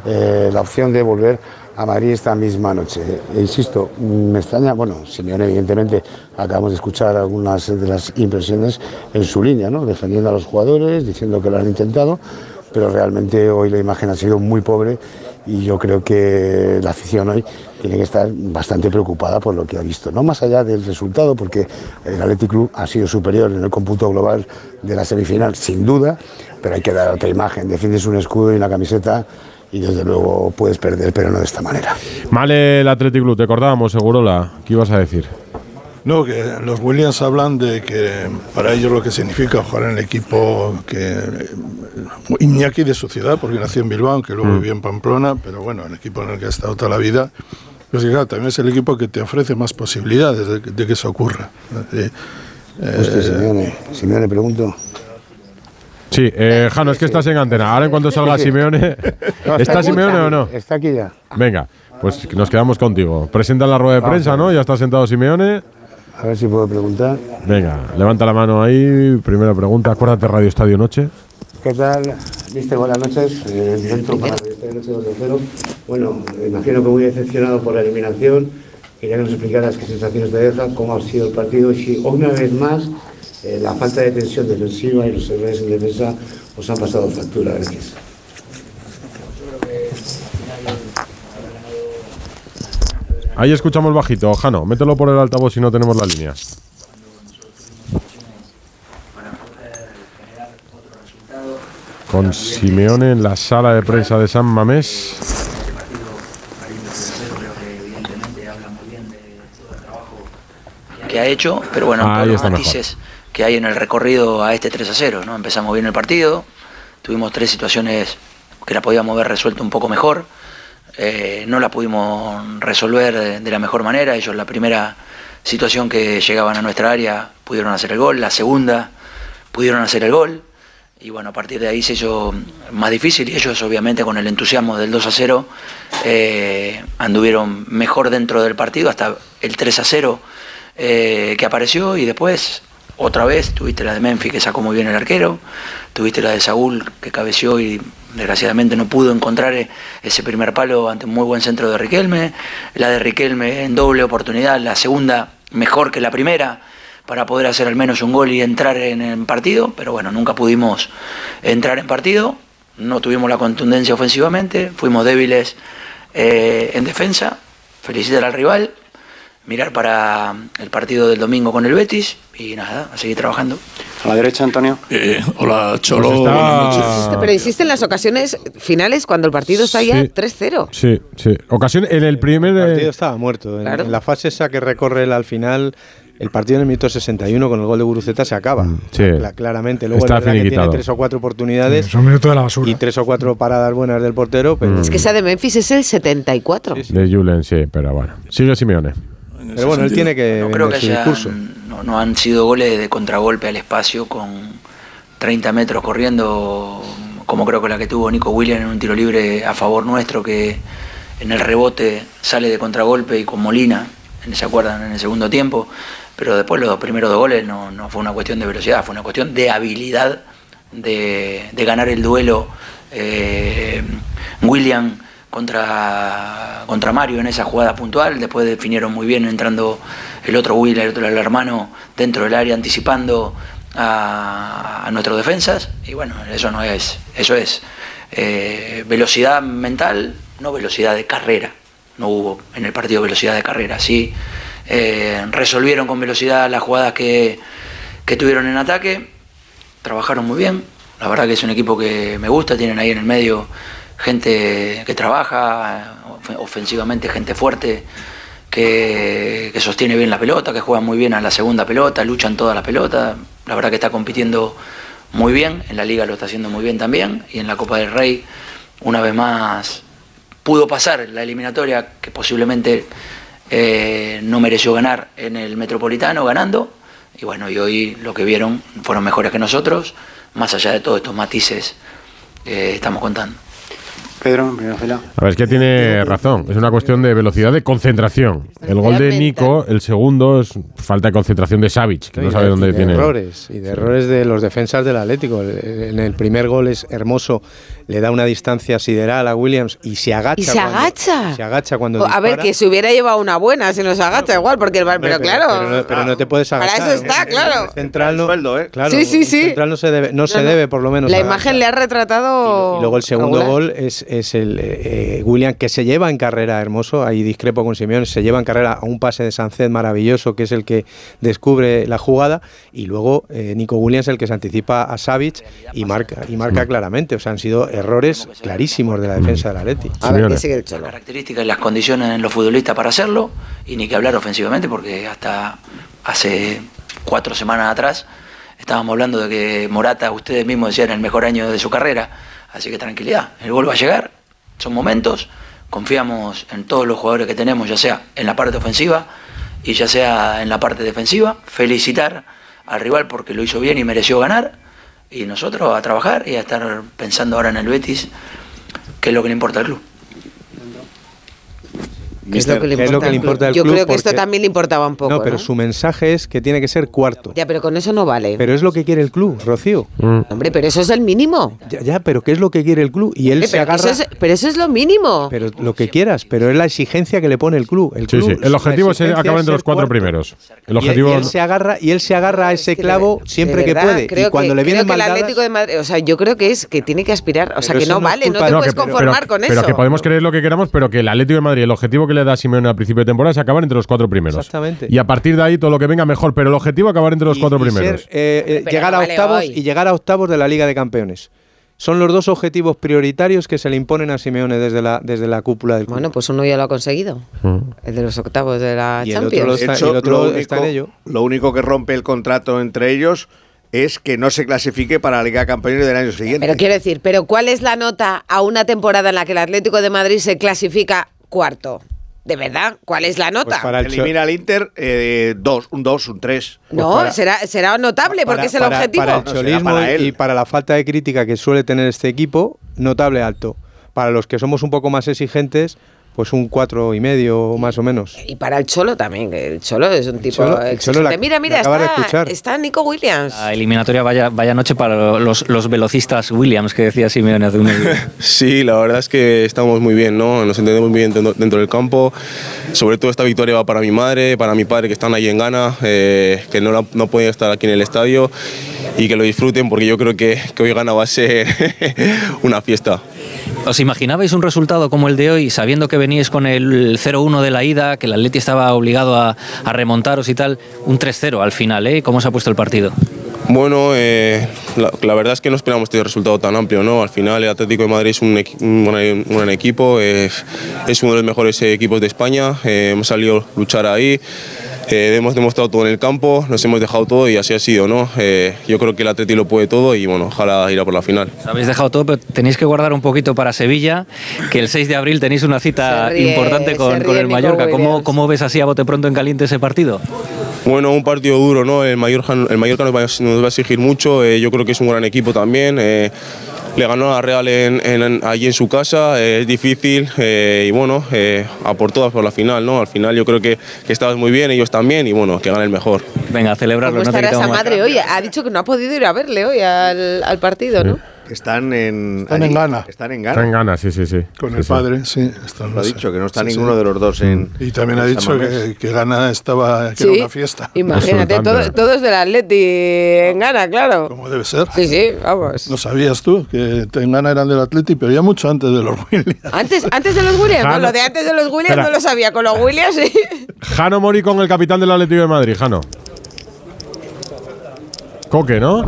eh, la opción de volver a Madrid esta misma noche. E insisto, me extraña, bueno, Simeone evidentemente acabamos de escuchar algunas de las impresiones en su línea, ¿no? defendiendo a los jugadores, diciendo que lo han intentado, pero realmente hoy la imagen ha sido muy pobre y yo creo que la afición hoy tiene que estar bastante preocupada por lo que ha visto, no más allá del resultado, porque el Athletic Club ha sido superior en el cómputo global de la semifinal, sin duda, pero hay que dar otra imagen, defiendes un escudo y una camiseta y desde luego puedes perder, pero no de esta manera. Mal el Athletic Club, te acordábamos, Segurola. ¿Qué ibas a decir? No, que los Williams hablan de que para ellos lo que significa jugar en el equipo que Iñaki de su ciudad, porque nació en Bilbao, aunque luego Mm. vivió en Pamplona, pero bueno, el equipo en el que ha estado toda la vida, pues claro, también es el equipo que te ofrece más posibilidades de, que- de que eso ocurra. Eh, Usted, Simeone, Simeone, pregunto. Sí, eh, Jano, es que estás en antena. Ahora en cuanto salga Simeone. ¿Está Simeone o no? Está aquí ya. Venga, pues nos quedamos contigo. Presenta la rueda de prensa, ¿no? Ya está sentado Simeone. A ver si puedo preguntar. Venga, levanta la mano ahí. Primera pregunta. Acuérdate, Radio Estadio Noche. ¿Qué tal? Mister, buenas noches. Eh, En directo para Radio Estadio Noche 2 de 0. Bueno, imagino que muy decepcionado por la eliminación. Quería que nos explicaras qué sensaciones te deja, cómo ha sido el partido y si una vez más eh, la falta de tensión defensiva y los errores en defensa os han pasado factura. Gracias. Ahí escuchamos bajito. Jano, mételo por el altavoz si no tenemos la línea. Con Simeone en la sala de prensa de San Mamés. que ha hecho, pero bueno, Ahí todos los está mejor. matices que hay en el recorrido a este 3 a 0. ¿no? Empezamos bien el partido, tuvimos tres situaciones que la podíamos haber resuelto un poco mejor, eh, no la pudimos resolver de, la mejor manera. Ellos la primera situación que llegaban a nuestra área pudieron hacer el gol, la segunda pudieron hacer el gol. Y bueno, a partir de ahí se hizo más difícil y ellos obviamente con el entusiasmo del 2 a 0 eh, anduvieron mejor dentro del partido hasta el 3 a 0 eh, que apareció y después otra vez tuviste la de Memphis que sacó muy bien el arquero, tuviste la de Saúl que cabeció y desgraciadamente no pudo encontrar eh, ese primer palo ante un muy buen centro de Riquelme, la de Riquelme en doble oportunidad, la segunda mejor que la primera para poder hacer al menos un gol y entrar en el partido, pero bueno, nunca pudimos entrar en partido, no tuvimos la contundencia ofensivamente, fuimos débiles eh, en defensa, felicitar al rival, mirar para el partido del domingo con el Betis y nada, a seguir trabajando. A la derecha, Antonio. hola, Cholo. Pues está- buenas noches. Pero existen las ocasiones finales cuando el partido está ya Sí. 3-0. Sí, sí. Ocasión en el primer. El eh, partido estaba muerto. En, Claro. en la fase esa que recorre él al final, el partido en el minuto 61 con el gol de Guruceta se acaba. Mm, sí. Cla- claramente. Luego Está es verdad que tiene tres o cuatro oportunidades. Es un minuto de la basura. Y tres o cuatro paradas buenas del portero, pero, Es que esa de Memphis es el 74. de Julen, sí, pero bueno. Sigue Simeone. Pero bueno, él tiene que No creo que su discurso. no, no han sido goles de contragolpe al espacio con 30 metros corriendo, como creo que la que tuvo Nico Williams en un tiro libre a favor nuestro, que en el rebote sale de contragolpe y con Molina, en- ¿se acuerdan? En el segundo tiempo. Pero después los primeros dos goles no, no fue una cuestión de velocidad, fue una cuestión de habilidad de, de ganar el duelo. eh, William contra, contra Mario en esa jugada puntual. Después definieron muy bien entrando el otro Will, el otro el hermano, dentro del área, anticipando a, a nuestros defensas. Y bueno, eso no es, eso es eh, velocidad mental, no velocidad de carrera. No hubo en el partido velocidad de carrera. Sí, eh, resolvieron con velocidad las jugadas que, que tuvieron en ataque. Trabajaron muy bien. La verdad que es un equipo que me gusta. Tienen ahí en el medio gente que trabaja of- ofensivamente, gente fuerte que, sostiene bien la pelota, que juega muy bien a la segunda pelota, luchan toda la pelota. La verdad que está compitiendo muy bien. En la liga lo está haciendo muy bien también. Y en la Copa del Rey, una vez más, pudo pasar la eliminatoria que posiblemente eh, no mereció ganar en el Metropolitano, ganando. Y bueno, y hoy lo que vieron fueron mejores que nosotros, más allá de todos estos matices que estamos contando. Pedro, en primera fila. A ver, es que tiene razón. Es una cuestión de velocidad de concentración. El gol de Nico, el segundo, es falta de concentración de Savic, que no sabe de- dónde y de tiene. errores y de errores de los defensas del Atlético. En el primer gol es hermoso, le da una distancia sideral a Williams y se agacha. Y se cuando- agacha. Se agacha cuando a ver, que se hubiera llevado una buena, se nos agacha igual, porque el bar- pero, claro. pero, no, pero no te puedes Para agachar. eso está, claro. Un Central no, claro, Sí, sí, sí. central no se debe, no se debe por lo menos. La imagen le ha retratado. Y luego el segundo regular. gol es, es el eh, eh, William que se lleva en carrera hermoso, ahí discrepo con Simeone, se lleva en carrera a un pase de Sancet maravilloso que es el que descubre la jugada y luego eh, Nico Williams el que se anticipa a Savic y marca y marca claramente, o sea, han sido errores clarísimos de la defensa del Atleti. A ver, ¿qué sigue el Cholo? características y las condiciones en los futbolistas para hacerlo y ni que hablar ofensivamente porque hasta hace cuatro semanas atrás estábamos hablando de que Morata, ustedes mismos decían, el mejor año de su carrera, así que tranquilidad, el gol va a llegar, son momentos, confiamos en todos los jugadores que tenemos, ya sea en la parte ofensiva y ya sea en la parte defensiva, felicitar al rival porque lo hizo bien y mereció ganar y nosotros a trabajar y a estar pensando ahora en el Betis, que es lo que le importa al club. ¿Qué es lo que le ¿Qué es lo importa, que le al club? importa al Yo creo que esto también le importaba un poco. No, pero ¿no? su mensaje es que tiene que ser cuarto. Ya, pero con eso no vale. Pero es lo que quiere el club, Rocío. Hombre, pero eso es el mínimo. Ya, ya, pero ¿qué es lo que quiere el club? Y él Hombre, se pero, agarra. eso es, pero eso es lo mínimo. Pero lo que quieras, pero es la exigencia que le pone el club. El, Sí, club sí. El la objetivo es acabar entre los cuatro cuarto. primeros. El Y- objetivo y, él se agarra y él se agarra a ese clavo siempre De que puede. Creo y cuando que, le vienen creo que el Atlético de Madrid, o sea, yo creo que es que tiene que aspirar, o sea, Pero que no vale, no te de- puedes conformar pero, con pero eso. que podemos creer lo que queramos, pero que el Atlético de Madrid, el objetivo que le da Simeone al principio de temporada es acabar entre los cuatro primeros. Exactamente. Y a partir de ahí todo lo que venga mejor, pero el objetivo es acabar entre los cuatro y ser, primeros. eh, eh, llegar no a octavos hoy. y llegar a octavos de la Liga de Campeones. Son los dos objetivos prioritarios que se le imponen a Simeone desde la, desde la cúpula del club. Bueno, pues uno ya lo ha conseguido. El de los octavos de la Y el otro Champions. lo está- De hecho, y el otro lo, está en ello. lo único que rompe el contrato entre ellos es que no se clasifique para la Liga de Campeones del año siguiente. Pero quiero decir, ¿pero cuál es la nota a una temporada en la que el Atlético de Madrid se clasifica cuarto? ¿De verdad? ¿Cuál es la nota? Elimina al Inter eh, dos, un 2, un 3. no, será, será notable porque es el para, objetivo. para el cholismo para y para la falta de crítica que suele tener este equipo, notable alto. Para los que somos un poco más exigentes, pues un cuatro y medio más o menos. Y para el Cholo también, que el Cholo es un tipo Cholo- el Cholo la- mira, mira, está, está Nico Williams. La eliminatoria vaya, vaya noche para los, los velocistas Williams que decía Simeone hace un Sí, la verdad es que estamos muy bien, ¿no? Nos entendemos muy bien dentro, dentro del campo. Sobre todo esta victoria va para mi madre, para mi padre que están ahí en Ghana, eh, que no, la- no pueden estar aquí en el estadio y que lo disfruten porque yo creo que, que hoy Ghana va a ser una fiesta. ¿Os imaginabais un resultado como el de hoy, sabiendo que veníais con el 0-1 de la ida, que el Atleti estaba obligado a, remontaros y tal? Un 3-0 al final, ¿eh? ¿Cómo se ha puesto el partido? Bueno, eh, la, verdad es que no esperamos este resultado tan amplio, ¿no? Al final el Atlético de Madrid es un, gran, equipo, es uno de los mejores equipos de España, eh, hemos salido a luchar ahí, eh, hemos demostrado todo en el campo, nos hemos dejado todo y así ha sido, ¿no? Eh, yo creo que el Atlético lo puede todo y bueno, ojalá irá por la final. Os habéis dejado todo, pero tenéis que guardar un poquito para Sevilla, que el 6 de abril tenéis una cita ríe- importante con, con el Mallorca. ¿Cómo. ¿Cómo ves así a bote pronto en caliente ese partido? Bueno, un partido duro, ¿no? El Mallorca, el Mallorca nos, va, a- nos va a exigir mucho, eh, yo creo que es un gran equipo también. eh, le ganó a Real en, en- allí en su casa, eh, es difícil eh, y bueno, eh, a por todas por la final, ¿no? Al final yo creo que, que estabas muy bien, ellos también y bueno, que gane el mejor. Venga, a celebrarlo, ¿Cómo estará esa madre hoy? Ha dicho que no ha podido ir a verle hoy al, al partido, ¿no? Están en, Están allí, en Ghana. Están en Está en Ghana. Ghana, sí, sí, sí. Con Sí, el sí. padre, sí. Están Lo ha dicho, que no está sí, sí. ninguno de los dos en. Y también ha dicho que, que Ghana estaba, que Sí, era una fiesta. Imagínate, Absolutamente. todo- todos del Atleti en Ghana, claro. Como debe ser. Sí, sí, vamos. ¿No sabías tú que en Ghana eran del Atleti, pero ya mucho antes de los Williams? Antes, antes de los Williams, no, lo de antes de los Williams Espera. no lo sabía, con los Williams sí. Jano Mori con el capitán del Atlético de Madrid, Jano. Coque, ¿no?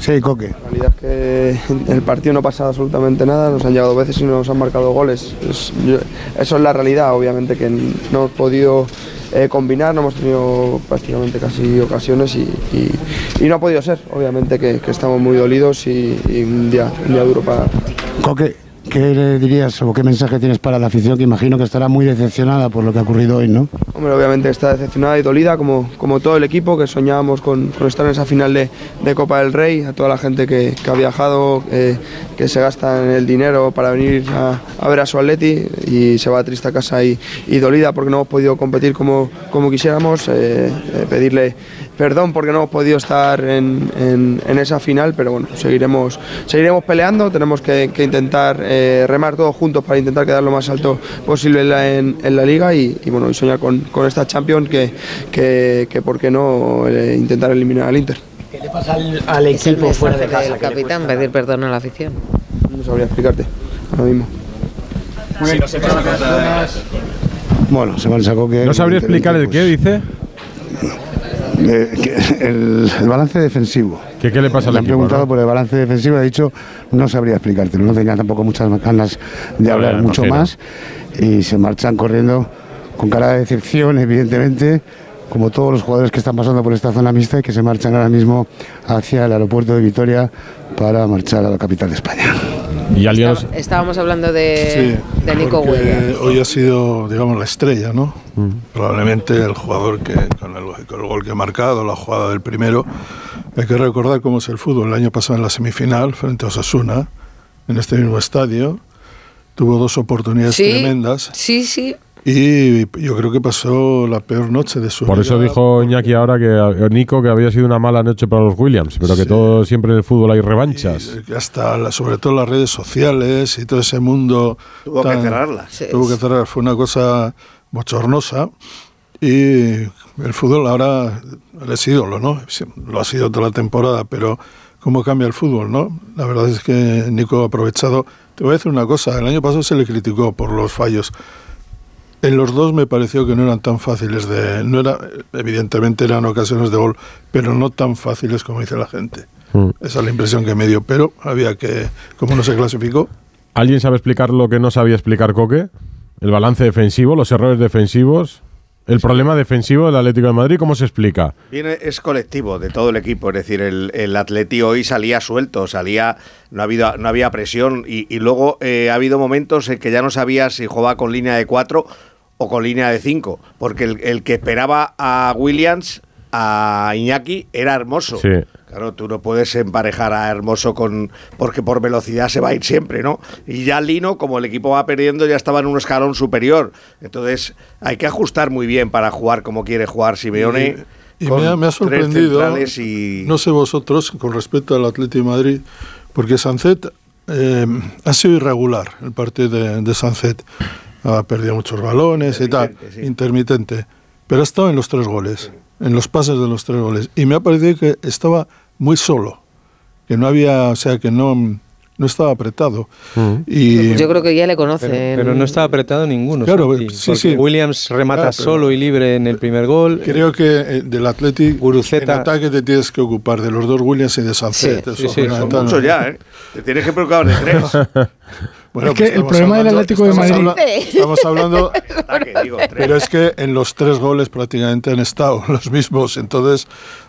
Sí, Coque. La realidad es que en el partido no pasa absolutamente nada, nos han llegado veces y nos han marcado goles. Es- yo- eso es la realidad, obviamente que no hemos podido eh, combinar, no hemos tenido prácticamente casi ocasiones y, y- y no ha podido ser. Obviamente que, que estamos muy dolidos y, y un, día, un día duro para, Coque, ¿qué le dirías o qué mensaje tienes para la afición que imagino que estará muy decepcionada por lo que ha ocurrido hoy, ¿no? Hombre, obviamente está decepcionada y dolida, como, como todo el equipo, que soñábamos con, con estar en esa final de, de Copa del Rey, a toda la gente que, que ha viajado, eh, que se gasta en el dinero para venir a, a ver a su Atleti y se va triste a casa y, y dolida porque no hemos podido competir como, como quisiéramos, eh, eh, pedirle perdón porque no hemos podido estar en, en- esa final, pero bueno, seguiremos, seguiremos peleando, tenemos que intentar eh, remar todos juntos para intentar quedar lo más alto posible en la, en- en la liga y, y, bueno, y soñar con, con esta Champions que, que, que por qué no eh, intentar eliminar al Inter. ¿Qué le pasa al, el equipo fuera de casa? del que le capitán, pedir perdón a la afición. No sabría explicarte. Lo mismo. Bueno, se marcha Coque. ¿No sabría explicar el qué, dice? Eh, que el, el balance defensivo. ¿Qué, qué le pasa al Le han equipo? preguntado no? por el balance defensivo y ha dicho no sabría explicártelo. No tenía tampoco muchas ganas de hablar Vale, mucho Rocero. más y se marchan corriendo con cara de decepción, evidentemente, como todos los jugadores que están pasando por esta zona mixta y que se marchan ahora mismo hacia el aeropuerto de Vitoria para marchar a la capital de España. Y al día los- Estábamos hablando de, de Nico Williams. hoy ha sido, digamos, la estrella, ¿no? Probablemente el jugador que, con el, con el gol que ha marcado, la jugada del primero. Hay que recordar cómo es el fútbol. El año pasado en la semifinal, frente a Osasuna, en este mismo estadio, tuvo dos oportunidades Sí, tremendas sí, sí. y yo creo que pasó la peor noche de su Por eso dijo Iñaki ahora que eh, Nico que había sido una mala noche para los Williams, pero que todo siempre en el fútbol hay revanchas. que hasta la- sobre todo las redes sociales y todo ese mundo Tuvo que cerrarlas. Sí. tuvo que cerrar fue una cosa bochornosa y el fútbol ahora es ídolo no lo ha sido toda la temporada pero cómo cambia el fútbol no la verdad es que Nico ha aprovechado. Te voy a decir una cosa el año pasado se le criticó por los fallos. En los dos me pareció que no eran tan fáciles de no era evidentemente eran ocasiones de gol pero no tan fáciles como dice la gente. Mm. esa es la impresión que me dio, pero había que, como no se clasificó, ¿Alguien sabe explicar lo que no sabía explicar Coque? El balance defensivo, los errores defensivos, el problema defensivo del Atlético de Madrid, ¿cómo se explica? Viene, es colectivo de todo el equipo, es decir, el, el Atleti hoy salía suelto, salía, no, ha habido, no había presión y, y luego eh, ha habido momentos en que ya no sabía si jugaba con línea de cuatro o con línea de cinco, porque el, el que esperaba a Williams, a Iñaki, era hermoso. Sí. Claro, tú no puedes emparejar a Hermoso con. porque por velocidad se va a ir siempre, ¿no? Y ya Lino, como el equipo va perdiendo, ya estaba en un escalón superior. Entonces, hay que ajustar muy bien para jugar como quiere jugar Simeone. y con me ha, me ha tres sorprendido, y- no sé vosotros, con respecto al Atlético de Madrid, porque Sancet eh, ha sido irregular el partido de, de Sancet. Ha perdido muchos balones y tal, intermitente, pero ha estado en los tres goles, en los pases de los tres goles. Y me ha parecido que estaba muy solo, que no había, o sea, que no, no estaba apretado. Y Yo creo que ya le conocen. Pero, pero no estaba apretado ninguno. Claro, Santi, sí, sí. Williams remata Claro, pero- solo y libre en el primer gol. Creo que eh, del Atlético en ataque te tienes que ocupar de los dos Williams y de Sancet. Sí, son muchos ya, ¿eh? Te tienes que preocupar de tres. Bueno, Es que pues el estamos problema del Atlético de Madrid- habla- estamos hablando. Tres. Pero es que en los tres goles prácticamente han estado los mismos. Entonces,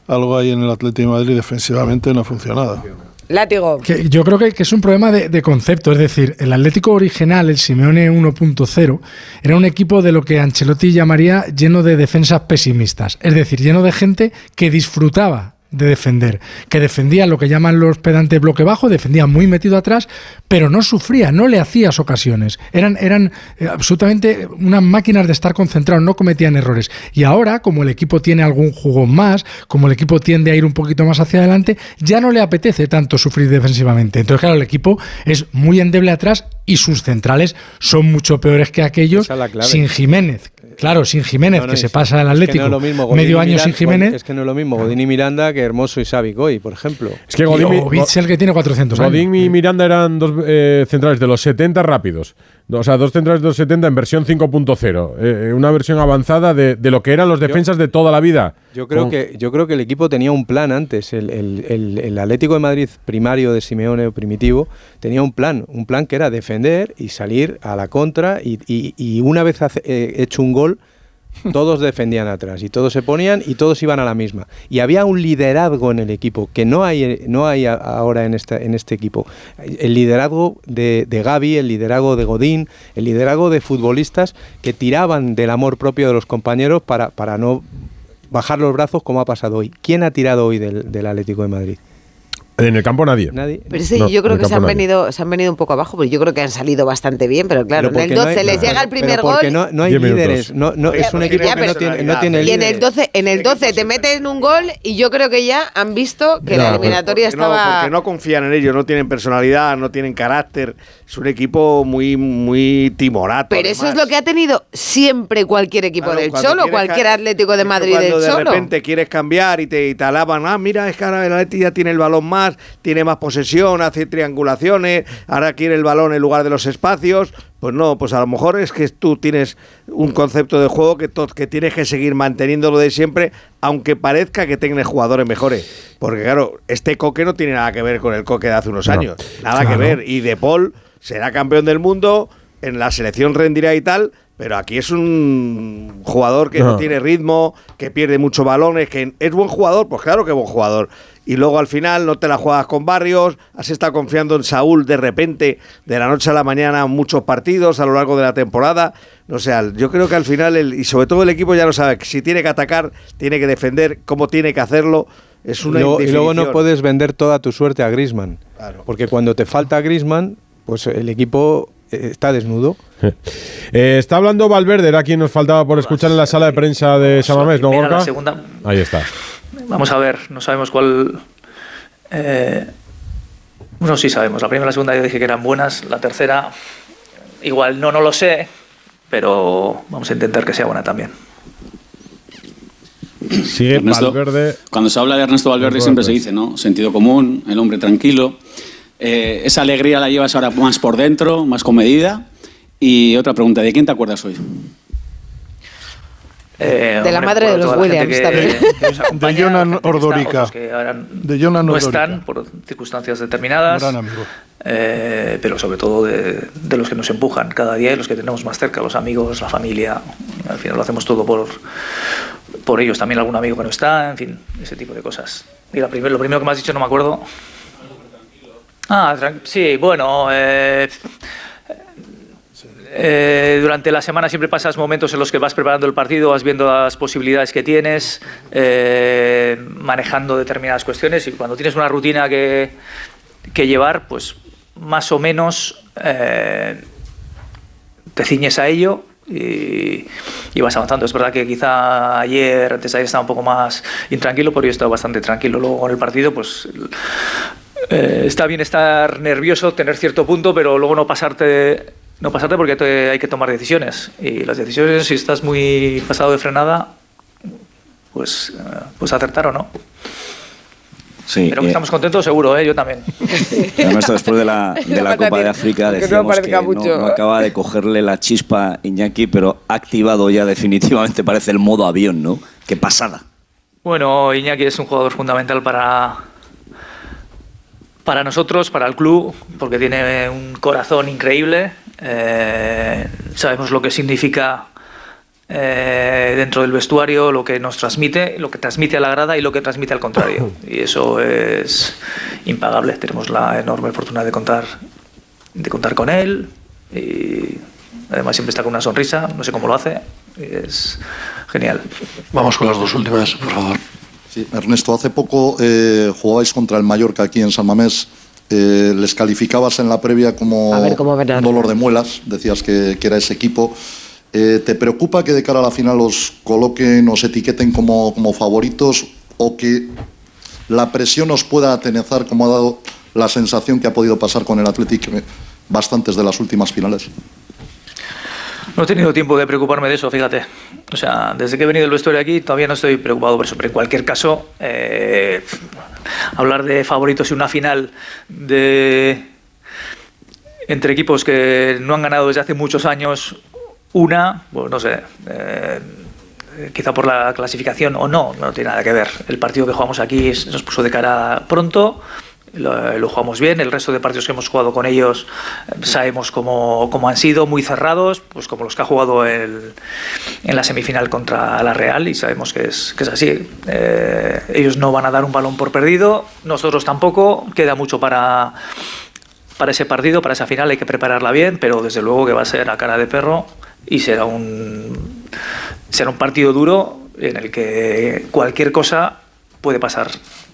algo ahí en el Atlético de Madrid defensivamente no ha funcionado. Látigo. Que yo creo que, que es un problema de, de concepto. Es decir, el Atlético original, el Simeone 1.0, era un equipo de lo que Ancelotti llamaría lleno de defensas pesimistas. Es decir, lleno de gente que disfrutaba de defender, que defendía lo que llaman los pedantes bloque bajo, defendía muy metido atrás, pero no sufría, no le hacías ocasiones. Eran, eran eh, absolutamente unas máquinas de estar concentrados, no cometían errores. Y ahora, como el equipo tiene algún jugón más, como el equipo tiende a ir un poquito más hacia adelante, ya no le apetece tanto sufrir defensivamente. Entonces, claro, el equipo es muy endeble atrás y sus centrales son mucho peores que aquellos es sin Jiménez. Claro, sin Jiménez, No, no, que se pasa al es que Atlético no es lo mismo Godín medio año sin Jiménez. Es que no es lo mismo Godín y Miranda que Hermoso y Savic hoy, por ejemplo. Es que Godín, Y Ovic, el que tiene 400 años. Godín y Miranda eran dos eh, centrales de los 70 rápidos. O sea, dos centrales de los 70 en versión 5.0. Eh, una versión avanzada de, de lo que eran los defensas de toda la vida. Yo creo, Con- que, yo creo que el equipo tenía un plan antes. El, el- el- el Atlético de Madrid primario de Simeone primitivo tenía un plan. Un plan que era defender y salir a la contra. Y, y- y una vez hace- eh, hecho un gol, todos defendían atrás. Y todos se ponían y todos iban a la misma. Y había un liderazgo en el equipo que no hay, no hay ahora en, en este equipo. El liderazgo de, de Gaby, el liderazgo de Godín, el liderazgo de futbolistas que tiraban del amor propio de los compañeros para, para no bajar los brazos como ha pasado hoy. ¿Quién ha tirado hoy del, del Atlético de Madrid? En el campo nadie. Nadie. Pero sí, No, yo creo que se han, nadie. venido, se han venido un poco abajo, porque yo creo que han salido bastante bien, pero claro, Pero en el porque no 12 hay- les llega el pero primer porque gol. no, no hay líderes. No, no, es un equipo Ya, que no tiene, no tiene y en el líderes. 12, en el 12 te meten un gol y yo creo que ya han visto que la eliminatoria porque no- estaba... porque no confían en ellos, no tienen personalidad, no tienen carácter. Es un equipo muy, muy timorato. Pero eso es lo que ha tenido siempre cualquier equipo Claro, del Cholo, cualquier Atlético de Madrid cuando del de Cholo. repente quieres cambiar y te, y te alaban, ah, mira, es que ahora el Atleti ya tiene el balón más más, tiene más posesión, hace triangulaciones, ahora quiere el balón en lugar de los espacios. Pues no, pues a lo mejor es que tú tienes un concepto de juego que, que tienes que seguir manteniéndolo de siempre, aunque parezca que tengas jugadores mejores. Porque claro, este coque no tiene nada que ver con el coque de hace unos No, años. Nada claro. que ver. Y De Paul será campeón del mundo, en la selección rendirá y tal, pero aquí es un jugador que no, No. tiene ritmo, que pierde muchos balones, que es buen jugador, pues claro que es buen jugador. Y luego al final no te la juegas con Barrios, has estado confiando en Saúl de repente, de la noche a la mañana, muchos partidos a lo largo de la temporada. No sé, al- yo creo que al final, el, y sobre todo el equipo ya lo sabe, que si tiene que atacar, tiene que defender, cómo tiene que hacerlo. Es Y una luego, y luego no puedes vender toda tu suerte a Grisman. Claro. Porque cuando te falta Grisman, pues el equipo eh, está desnudo. Eh, está hablando Valverde, era quien nos faltaba por escuchar en la sala de prensa de Samamés, ¿no, Gorka? Ahí está. Vamos a ver, no sabemos cuál. eh, bueno, sí sabemos. La primera y la segunda yo dije que eran buenas. La tercera, igual no, no lo sé, pero vamos a intentar que sea buena también. Sigue Ernesto, Valverde. Cuando se habla de Ernesto Valverde Valverde. siempre se dice, ¿no? Sentido común, el hombre tranquilo. Eh, esa alegría la llevas ahora más por dentro, más comedida. Y otra pregunta, ¿de quién te acuerdas hoy? Eh, De la hombre, madre de los Williams que- también. que De Jonan está, que ahora De Jonan no están por circunstancias determinadas. Gran amigo. Eh, pero sobre todo de, de los que nos empujan cada día y los que tenemos más cerca, los amigos, la familia. Al final lo hacemos todo por, por ellos. También algún amigo que no está, en fin, ese tipo de cosas. Y la primer- lo primero que me has dicho no me acuerdo. Ah, sí, bueno. eh, eh, durante la semana siempre pasas momentos en los que vas preparando el partido, vas viendo las posibilidades que tienes, eh, manejando determinadas cuestiones y cuando tienes una rutina que, que llevar, pues más o menos eh, te ciñes a ello y, vas avanzando. Es verdad que quizá ayer, antes de ayer estaba un poco más intranquilo, pero yo he estado bastante tranquilo. Luego con el partido, pues está bien estar nervioso, tener cierto punto, pero luego no pasarte, no pasarte porque te- hay que tomar decisiones. Y las decisiones, si estás muy pasado de frenada, pues, eh, pues acertar o no. Sí, Pero que eh, estamos contentos, seguro, ¿eh? yo también. además después de la, de la Copa de África que no decíamos que no, no acaba de cogerle la chispa Iñaki, pero ha activado ya definitivamente, parece el modo avión, ¿no? Qué pasada. Bueno, Iñaki es un jugador fundamental para, para nosotros, para el club, porque tiene un corazón increíble. Eh, sabemos lo que significa eh, dentro del vestuario, lo que nos transmite, lo que transmite a la grada y lo que transmite al contrario. Y eso es impagable. Tenemos la enorme fortuna de contar, de contar con él. Y además siempre está con una sonrisa, no sé cómo lo hace. y Es genial. Vamos con las dos últimas, por favor. Sí, Ernesto, hace poco eh, jugabais contra el Mallorca aquí en San Mamés. Eh, les calificabas en la previa como A ver cómo verán. dolor de muelas, decías que, que era ese equipo. Eh, ¿Te preocupa que de cara a la final os coloquen, os etiqueten como, como favoritos o que la presión os pueda atenezar como ha dado la sensación que ha podido pasar con el Athletic eh, bastantes de las últimas finales? No he tenido tiempo de preocuparme de eso, fíjate. O sea, desde que he venido del vestuario aquí todavía no estoy preocupado por eso. Pero en cualquier caso, eh, hablar de favoritos en una final de entre equipos que no han ganado desde hace muchos años una, pues no sé. eh, quizá por la clasificación o no, no tiene nada que ver. El partido que jugamos aquí nos puso de cara pronto, lo, jugamos bien, el resto de partidos que hemos jugado con ellos eh, sabemos cómo, cómo han sido, muy cerrados, pues como los que ha jugado el- en la semifinal contra la Real y sabemos que es, que es así. Eh, ellos no van a dar un balón por perdido, nosotros tampoco, queda mucho para, para ese partido, para esa final hay que prepararla bien, pero desde luego que va a ser a cara de perro y será un, será un partido duro en el que cualquier cosa puede pasar.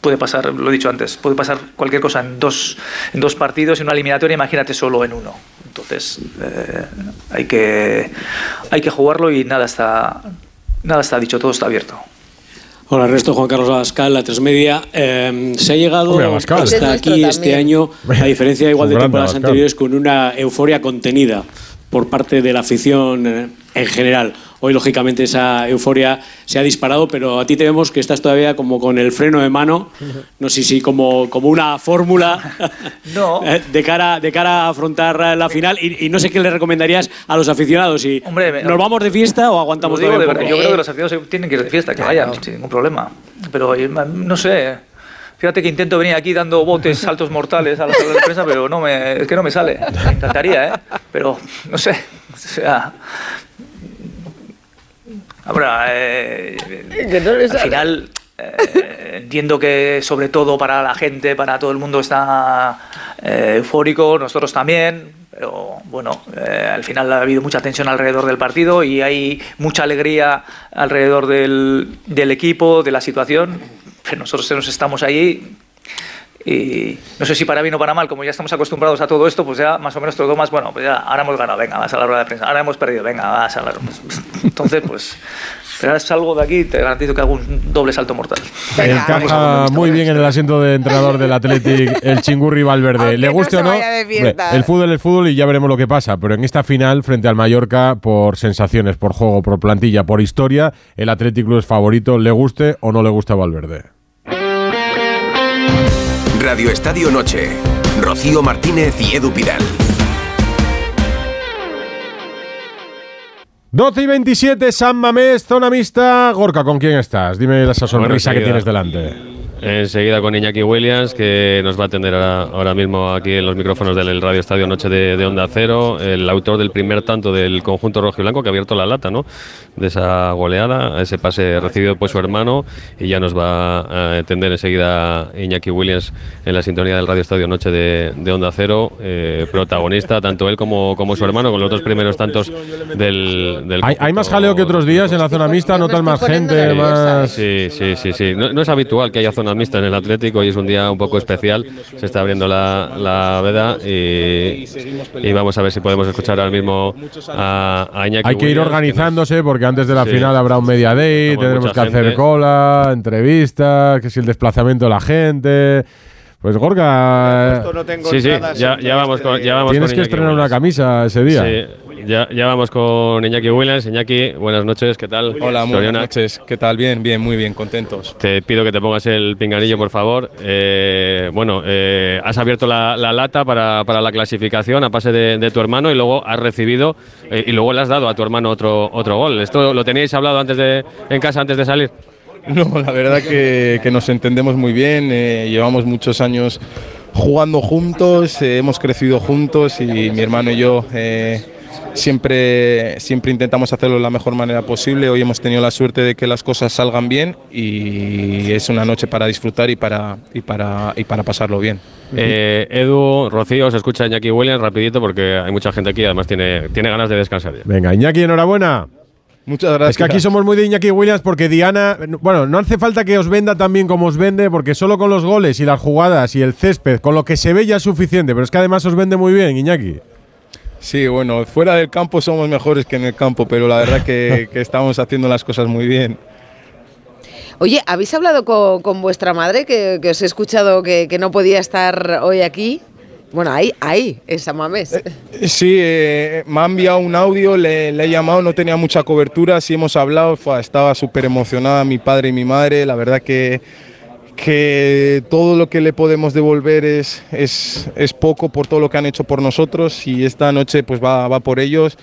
Puede pasar, lo he dicho antes, puede pasar cualquier cosa en dos, en dos partidos, en una eliminatoria, imagínate solo en uno. Entonces, eh, hay, que, hay que jugarlo y nada está, nada está dicho, todo está abierto. Hola, Ernesto Juan Carlos Abascal, la tres media. Eh, se ha llegado Hombre, hasta aquí también. este año, a diferencia igual de temporadas Abascal. anteriores, con una euforia contenida por parte de la afición en general. Hoy lógicamente esa euforia se ha disparado, pero a ti te vemos que estás todavía como con el freno de mano, no sé si como, como una fórmula No. De, cara, de cara a afrontar la final y, y no sé qué le recomendarías a los aficionados, si Hombre, nos vamos de fiesta o aguantamos digo de? Yo creo que los aficionados tienen que ir de fiesta, que vayan, sin ningún problema. Pero eh, no sé. Fíjate que intento venir aquí dando botes, saltos mortales a la sala de prensa, pero no me, es que no me sale. Me encantaría, ¿eh? Pero no sé. O sea. Ahora, eh, al final. eh, entiendo que sobre todo para la gente, para todo el mundo está eh, eufórico, nosotros también, pero bueno, eh, al final ha habido mucha tensión alrededor del partido y hay mucha alegría alrededor del, del equipo, de la situación, pero nosotros nos estamos ahí y no sé si para bien o para mal, como ya estamos acostumbrados a todo esto, pues ya más o menos todo más, bueno, pues ya ahora hemos ganado, venga, vas a la rueda de prensa, ahora hemos perdido, venga, vas a la Entonces, pues, pero salgo de aquí y te garantizo que hago un doble salto mortal. Encaja muy bien en el asiento de entrenador del Athletic el chingurri Valverde. Le guste o no, hombre, el fútbol es fútbol y ya veremos lo que pasa. Pero en esta final, frente al Mallorca, por sensaciones, por juego, por plantilla, por historia, el Athletic Club es favorito, le guste o no le guste a Valverde. Radio Estadio Noche. Rocío Martínez y Edu Pidal. 12 y 27, San Mamés, zona mixta. Gorka, ¿con quién estás? Dime esa sonrisa que tienes delante. Enseguida con Iñaki Williams, que nos va a atender ahora, ahora mismo aquí en los micrófonos del Radio Estadio Noche de, de Onda Cero, el autor del primer tanto del conjunto rojo y blanco que ha abierto la lata ¿no? de esa goleada, ese pase recibido por su hermano, y ya nos va a atender enseguida Iñaki Williams en la sintonía del Radio Estadio Noche de, de Onda Cero, eh, protagonista, tanto él como, como su hermano, con los dos primeros tantos del, del Hay, hay más jaleo que otros días en la zona mixta, notas más gente, más. Sí, sí, sí, sí. No, no es habitual que haya zona mixta en el Atlético, hoy es un día un poco especial. Se está abriendo la, la veda y, y vamos a ver si podemos escuchar ahora mismo a, a Iñaki Hay que ir organizándose porque antes de la Sí. final habrá un media day, tendremos que hacer cola, entrevistas, que si el desplazamiento de la gente. Pues Gorka, Esto no tengo Sí, sí, ya, ya vamos con, ya vamos tienes con que Iñaki estrenar una camisa ese día. Sí, ya, ya vamos con Iñaki Williams. Iñaki, buenas noches, ¿qué tal? Hola, muy buenas noches. ¿Qué tal? Bien, bien, muy bien, contentos. Te pido que te pongas el pinganillo, por favor. Eh, bueno, eh, has abierto la, la lata para, para la clasificación a pase de, de tu hermano y luego has recibido eh, y luego le has dado a tu hermano otro, otro gol. ¿Esto lo teníais hablado antes de, en casa antes de salir? No, la verdad que, que nos entendemos muy bien, eh, llevamos muchos años jugando juntos, eh, hemos crecido juntos y mi hermano y yo eh, siempre, siempre intentamos hacerlo de la mejor manera posible. Hoy hemos tenido la suerte de que las cosas salgan bien y es una noche para disfrutar y para, y para, y para pasarlo bien. Eh, Edu, Rocío, se escucha Iñaki Williams rapidito porque hay mucha gente aquí y además tiene, tiene ganas de descansar ya. Venga, Iñaki, enhorabuena. Muchas gracias. Es que aquí somos muy de Iñaki Williams porque Diana, bueno, no hace falta que os venda tan bien como os vende, porque solo con los goles y las jugadas y el césped, con lo que se ve ya es suficiente, pero es que además os vende muy bien, Iñaki. Sí, bueno, fuera del campo somos mejores que en el campo, pero la verdad que, que estamos haciendo las cosas muy bien. Oye, ¿habéis hablado con, con vuestra madre que, que os he escuchado que, que no podía estar hoy aquí? Bueno, ahí, ahí, en San Mamés. Sí, eh, me ha enviado un audio, le, le he llamado, no tenía mucha cobertura, sí hemos hablado, fue- estaba súper emocionada mi padre y mi madre, la verdad que, que todo lo que le podemos devolver es, es, es poco por todo lo que han hecho por nosotros y esta noche pues va, va por ellos.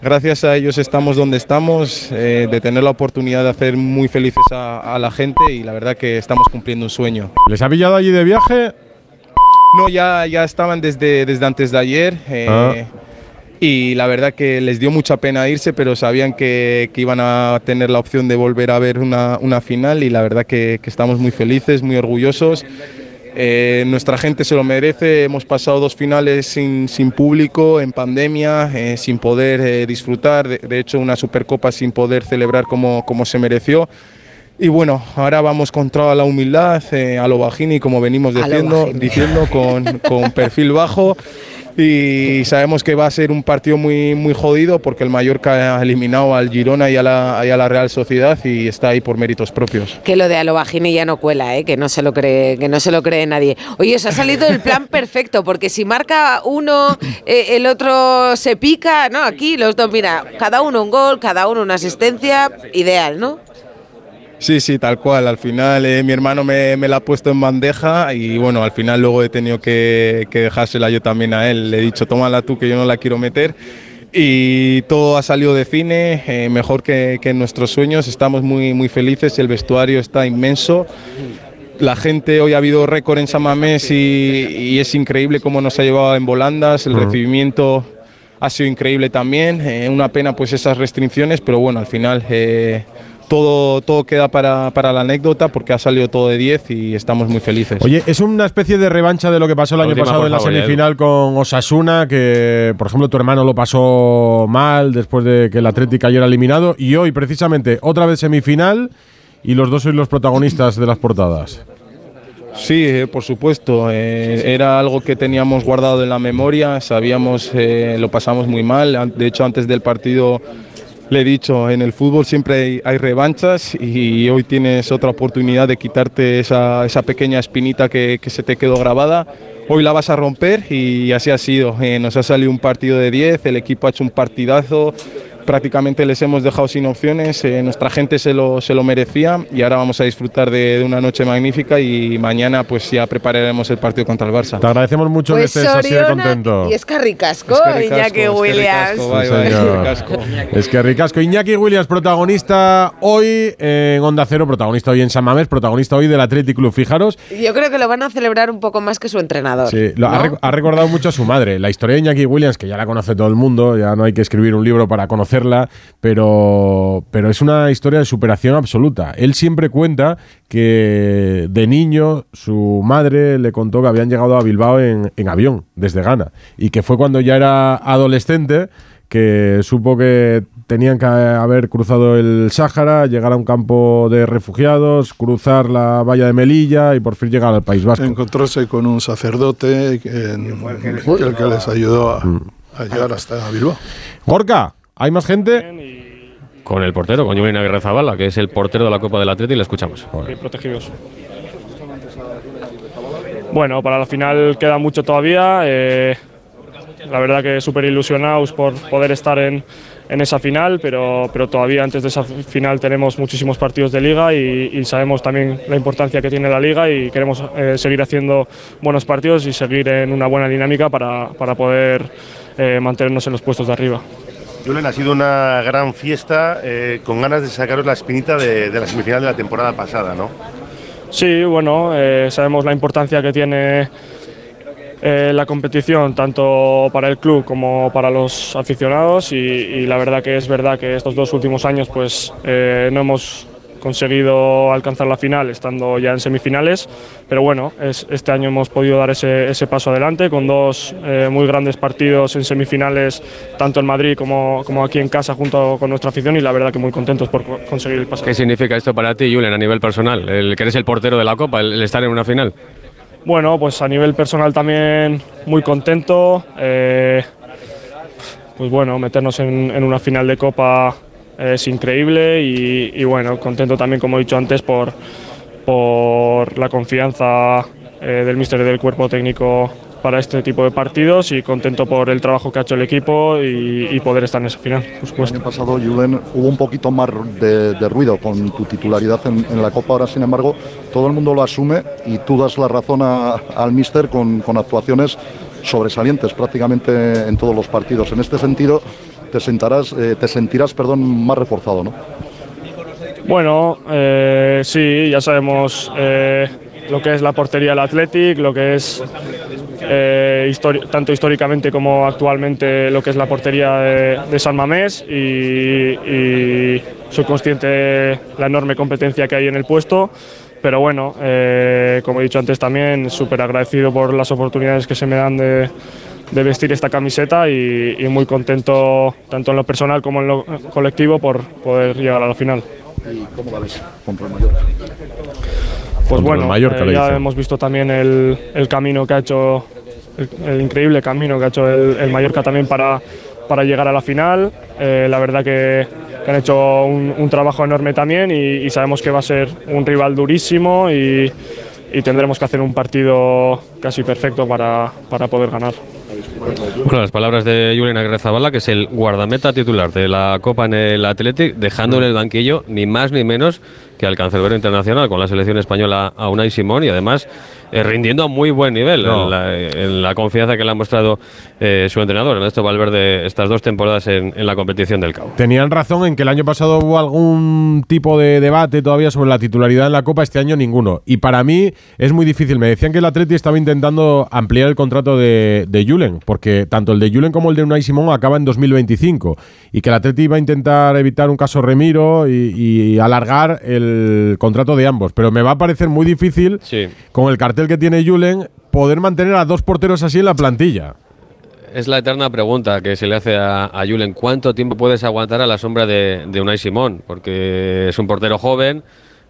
Gracias a ellos estamos donde estamos, eh, de tener la oportunidad de hacer muy felices a, a la gente y la verdad que estamos cumpliendo un sueño. ¿Les ha pillado allí de viaje? No, ya, ya estaban desde, desde antes de ayer. eh, Ah. Y la verdad que les dio mucha pena irse, pero sabían que, que iban a tener la opción de volver a ver una, una final y la verdad que, que estamos muy felices, muy orgullosos. Eh, nuestra gente se lo merece, hemos pasado dos finales sin, sin público, en pandemia, eh, sin poder disfrutar, de, de hecho una Supercopa sin poder celebrar como, como se mereció. Y bueno, ahora vamos contra la humildad, eh, a lo bajini, como venimos diciendo, diciendo con, con perfil bajo. y sabemos que va a ser un partido muy, muy jodido porque el Mallorca ha eliminado al Girona y a, la, y a la Real Sociedad y está ahí por méritos propios. Que lo de Alovagini ya no cuela, ¿eh? que no se lo cree, que no se lo cree nadie. Oye, os ha salido el plan perfecto, porque si marca uno, eh, el otro se pica, no, aquí los dos, mira, cada uno un gol, cada uno una asistencia, ideal, ¿no? Sí, sí, tal cual. Al final eh, mi hermano me, me, la ha puesto en bandeja y bueno, al final luego he tenido que, que, dejársela yo también a él. Le he dicho, tómala tú que yo no la quiero meter. Y todo ha salido de cine, eh, mejor que, que, en nuestros sueños. Estamos muy, muy felices, el vestuario está inmenso. La gente, hoy ha habido récord en San Mamés y, y, es increíble cómo nos ha llevado en volandas. El uh -huh. recibimiento ha sido increíble también. Eh, una pena pues esas restricciones, pero bueno, al final eh, todo, todo queda para, para, la anécdota porque ha salido todo de 10 y estamos muy felices. Oye, es una especie de revancha de lo que pasó el La año última, pasado en la favor, semifinal con Osasuna, que por ejemplo tu hermano lo pasó mal después de que el Atlético cayera eliminado y hoy precisamente otra vez semifinal y los dos sois los protagonistas de las portadas. Sí, eh, por supuesto. eh, era algo que teníamos guardado en la memoria. Sabíamos, eh, lo pasamos muy mal. De hecho, antes del partido le he dicho, en el fútbol siempre hay, revanchas y hoy tienes otra oportunidad de quitarte esa, pequeña espinita que, que se te quedó grabada. Hoy la vas a romper y así ha sido. Eh, nos ha salido un partido de 10, el equipo ha hecho un partidazo. Prácticamente les hemos dejado sin opciones, eh, nuestra gente se lo, se lo merecía y ahora vamos a disfrutar de, de una noche magnífica y mañana pues ya prepararemos el partido contra el Barça. Te agradecemos mucho Pues que estés así de contento. y es que ricasco, Iñaki es que Williams. Es que ricasco. Iñaki Williams, protagonista hoy en Onda Cero, protagonista hoy en San Mamés, protagonista hoy del Athletic Club. Fijaros, Yo creo que lo van a celebrar un poco más que su entrenador. sí, lo- ha, ¿no? rec- ha recordado mucho a su madre. La historia de Iñaki Williams, que ya la conoce todo el mundo, ya no hay que escribir un libro para conocerla, pero, pero es una historia de superación absoluta. Él siempre cuenta que de niño su madre le contó que habían llegado a Bilbao en, en avión desde Ghana y que fue cuando ya era adolescente que supo que tenían que haber cruzado el Sáhara, llegar a un campo de refugiados, cruzar la valla de Melilla y por fin llegar al País Vasco. Encontrarse con un sacerdote que, que el que les ayudó a, Mm. a llegar hasta Bilbao. Gorka, ¿hay más gente? Con el portero, con Julen Aguirre Zabala, que es el portero de la Copa del Atleti, y le escuchamos. y protegidos. Bueno, para la final queda mucho todavía. eh, la verdad que súper ilusionados por poder estar en, en esa final, pero, pero todavía antes de esa final tenemos muchísimos partidos de liga y, y sabemos también la importancia que tiene la liga y queremos eh, seguir haciendo buenos partidos y seguir en una buena dinámica para, para poder eh, mantenernos en los puestos de arriba. Julen, ha sido una gran fiesta eh, con ganas de sacaros la espinita de, la semifinal de la temporada pasada, ¿no? Sí, bueno, eh, sabemos la importancia que tiene eh, la competición, tanto para el club como para los aficionados, y, y la verdad que es verdad que estos dos últimos años pues, no hemos conseguido alcanzar la final estando ya en semifinales, pero bueno, es- este año hemos podido dar ese, ese paso adelante con dos eh, muy grandes partidos en semifinales, tanto en Madrid como, como aquí en casa junto con nuestra afición y la verdad que muy contentos por co- conseguir el paso. ¿Qué significa esto para ti, Julen, a nivel personal? El que eres el portero de la Copa, el, el estar en una final. Bueno, pues a nivel personal también muy contento. eh, pues bueno, meternos en, en una final de Copa es increíble y, y bueno, contento también, como he dicho antes, por, por la confianza eh, del míster del cuerpo técnico para este tipo de partidos y contento por el trabajo que ha hecho el equipo y, y poder estar en esa final, por El supuesto. año pasado, Julen, hubo un poquito más de, de ruido con tu titularidad en, en la Copa. Ahora, sin embargo, todo el mundo lo asume y tú das la razón a- al míster con, con actuaciones sobresalientes prácticamente en todos los partidos. En este sentido, te, sentarás, eh, te sentirás perdón, más reforzado, ¿no? Bueno, eh, sí, ya sabemos eh, lo que es la portería del Athletic, lo que es eh, tanto históricamente como actualmente lo que es la portería de, de San Mamés y, y soy consciente de la enorme competencia que hay en el puesto. Pero bueno, eh, como he dicho antes también, súper agradecido por las oportunidades que se me dan de, de vestir esta camiseta y, y muy contento tanto en lo personal como en lo colectivo por poder llegar a la final. ¿Y cómo la ves contra el Mallorca? Pues Contra bueno, Mallorca, eh, ya dice. hemos visto también el, el camino que ha hecho el, el increíble camino que ha hecho el, el Mallorca también para, para llegar a la final. Eh, la verdad que, que han hecho un, un trabajo enorme también y, y sabemos que va a ser un rival durísimo y, y tendremos que hacer un partido casi perfecto para, para poder ganar. Bueno, las palabras de Julián Agrezabala, que es el guardameta titular de la Copa en el Athletic, dejando en el banquillo ni más ni menos que al cancerbero internacional con la selección española a Unai Simón y además eh, rindiendo a muy buen nivel No. en, la, en la confianza que le ha mostrado eh, su entrenador, Ernesto Valverde, estas dos temporadas en, en la competición del CAO. Tenían razón en que el año pasado hubo algún tipo de debate todavía sobre la titularidad en la Copa, este año ninguno. Y para mí es muy difícil. Me decían que el Atleti estaba intentando ampliar el contrato de, de Julen, porque tanto el de Julen como el de Unai Simón acaba en 2025. Y que el Atleti iba a intentar evitar un caso Remiro y, y alargar el contrato de ambos. Pero me va a parecer muy difícil, con el cartel que tiene Julen, poder mantener a dos porteros así en la plantilla. Es la eterna pregunta que se le hace a, a Julen. ¿Cuánto tiempo puedes aguantar a la sombra de, de Unai Simón? Porque es un portero joven,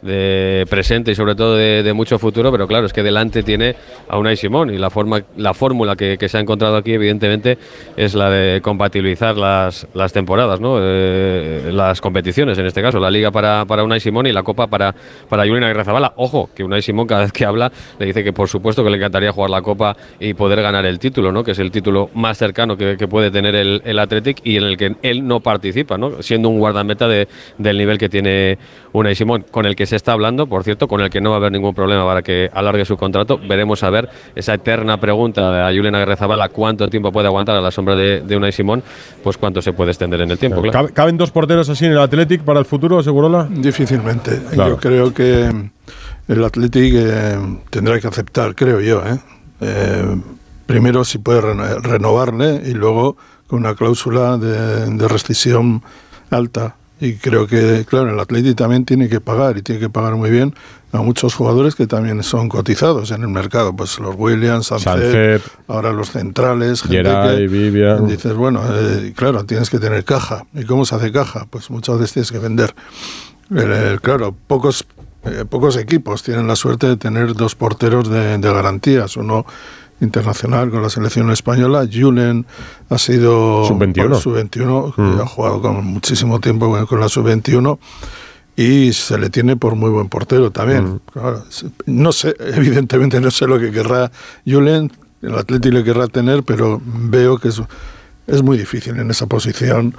de presente y sobre todo de, mucho futuro, pero claro, es que delante tiene a Unai Simón y la forma, la fórmula que, se ha encontrado aquí, evidentemente, es la de compatibilizar las, las temporadas, ¿no? Eh, las competiciones, en este caso, la Liga para, para Unai Simón y la Copa para, para Julen Agrazabala. Ojo, que Unai Simón cada vez que habla le dice que por supuesto que le encantaría jugar la Copa y poder ganar el título, ¿no? Que es el título más cercano que, que puede tener el, el Athletic y en el que él no participa, ¿no? Siendo un guardameta de, del nivel que tiene Unai Simón, con el que se está hablando, por cierto, con el que no va a haber ningún problema para que alargue su contrato. Veremos a ver esa eterna pregunta de a Julen Agrazabala cuánto tiempo puede aguantar a la sombra de, de Unai Simón, pues cuánto se puede extender en el tiempo, claro. ¿Cabe- ¿Caben dos porteros así en el Athletic para el futuro, Segurola? Difícilmente. Claro. Yo creo que el Athletic eh, tendrá que aceptar, creo yo. ¿eh? Eh, primero si puede reno- renovarle y luego con una cláusula de, de rescisión alta. Y creo que, claro, el Athletic también tiene que pagar y tiene que pagar muy bien a muchos jugadores que también son cotizados en el mercado. Pues los Williams, Sancet, ahora los centrales, gente Geray, que Vivian. dices, bueno, eh, claro, tienes que tener caja. ¿Y cómo se hace caja? Pues muchas veces tienes que vender. El- claro, pocos, eh, pocos equipos tienen la suerte de tener dos porteros de, de garantías. Uno internacional con la selección española, Julen ha sido Sub-21. bueno, sub-21, Mm. ha jugado con muchísimo tiempo con- la sub-21 y se le tiene por muy buen portero también. Mm. Claro, no sé, evidentemente no sé lo que querrá Julen, el Atleti le querrá tener, pero veo que es, es muy difícil en esa posición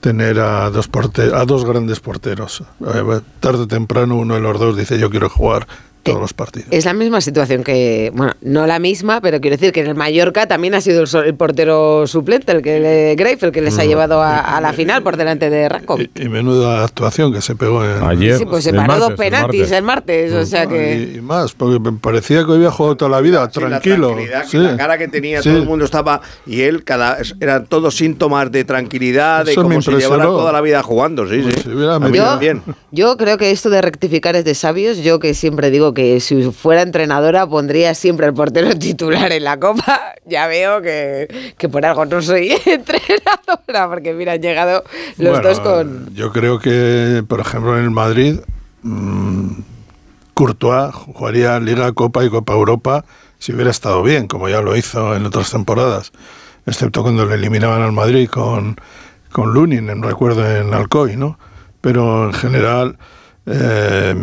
tener a dos, porte- a dos grandes porteros. Eh, Tarde o temprano uno de los dos dice yo quiero jugar todos los partidos. Es la misma situación que, bueno, no la misma, pero quiero decir que en el Mallorca también ha sido el, el portero suplente, el que le, Greif, el que les ha Mm. llevado a, a la final por delante de Rakovic. Y menuda actuación que se pegó en Ayer. Sí, pues se paró dos penaltis el martes, o sea que... Y, y más, porque me parecía que había jugado toda la vida, Sí, tranquilo. sí. La cara que tenía, Sí. todo el mundo estaba. Y él, cada, eran todos síntomas de tranquilidad, de Eso me como si llevara toda la vida jugando. Sí, sí. metido- también. Yo creo que esto de rectificar es de sabios. Yo que siempre digo que si fuera entrenadora pondría siempre el portero titular en la copa. Ya veo que, que por algo no soy entrenadora, porque mira, han llegado los Bueno, dos con... Yo creo que, por ejemplo, en el Madrid, mm, Courtois jugaría Liga, Copa y Copa Europa si hubiera estado bien, como ya lo hizo en otras temporadas, excepto cuando le eliminaban al Madrid con, con Lunin, recuerdo en Alcoy, ¿no? Pero en general, eh,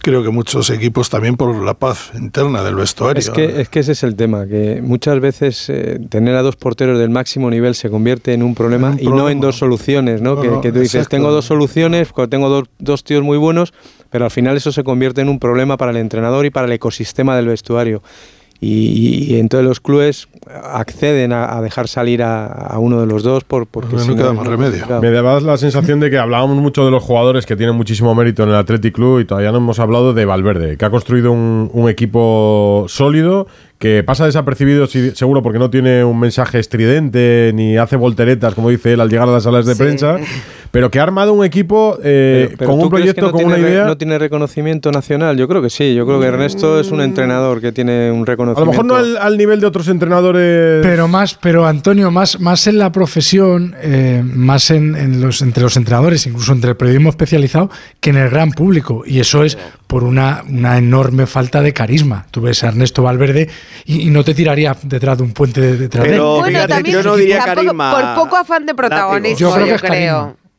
creo que muchos equipos también por la paz interna del vestuario. Es que, es que ese es el tema, que muchas veces eh, tener a dos porteros del máximo nivel se convierte en un problema y no en dos soluciones, ¿no? No, que, no, que tú dices, exacto. tengo dos soluciones, tengo dos, dos tíos muy buenos, pero al final eso se convierte en un problema para el entrenador y para el ecosistema del vestuario. Y, y entonces los clubes acceden a, a dejar salir a, a uno de los dos por, porque si no queda más remedio. claro. Me daba la sensación de que hablábamos mucho de los jugadores que tienen muchísimo mérito en el Athletic Club y todavía no hemos hablado de Valverde, que ha construido un, un equipo sólido que pasa desapercibido seguro porque no tiene un mensaje estridente ni hace volteretas, como dice él, al llegar a las salas de prensa, pero que ha armado un equipo eh, Pero- pero con ¿tú un proyecto, no con tiene una re- idea. ¿No tiene reconocimiento nacional? Yo creo que sí. Yo creo que Ernesto es un entrenador que tiene un a reconocimiento. lo mejor no al, al nivel de otros entrenadores. Pero más, pero Antonio, más, más en la profesión, eh, más en, en los, entre los entrenadores, incluso entre el periodismo especializado, que en el gran público. Y eso es por una, una enorme falta de carisma. Tú ves a Ernesto Valverde y, y no te tiraría detrás de un puente de- detrás de él. Pero fíjate, yo no diría carisma. Por poco afán de protagonismo, Yo creo que es.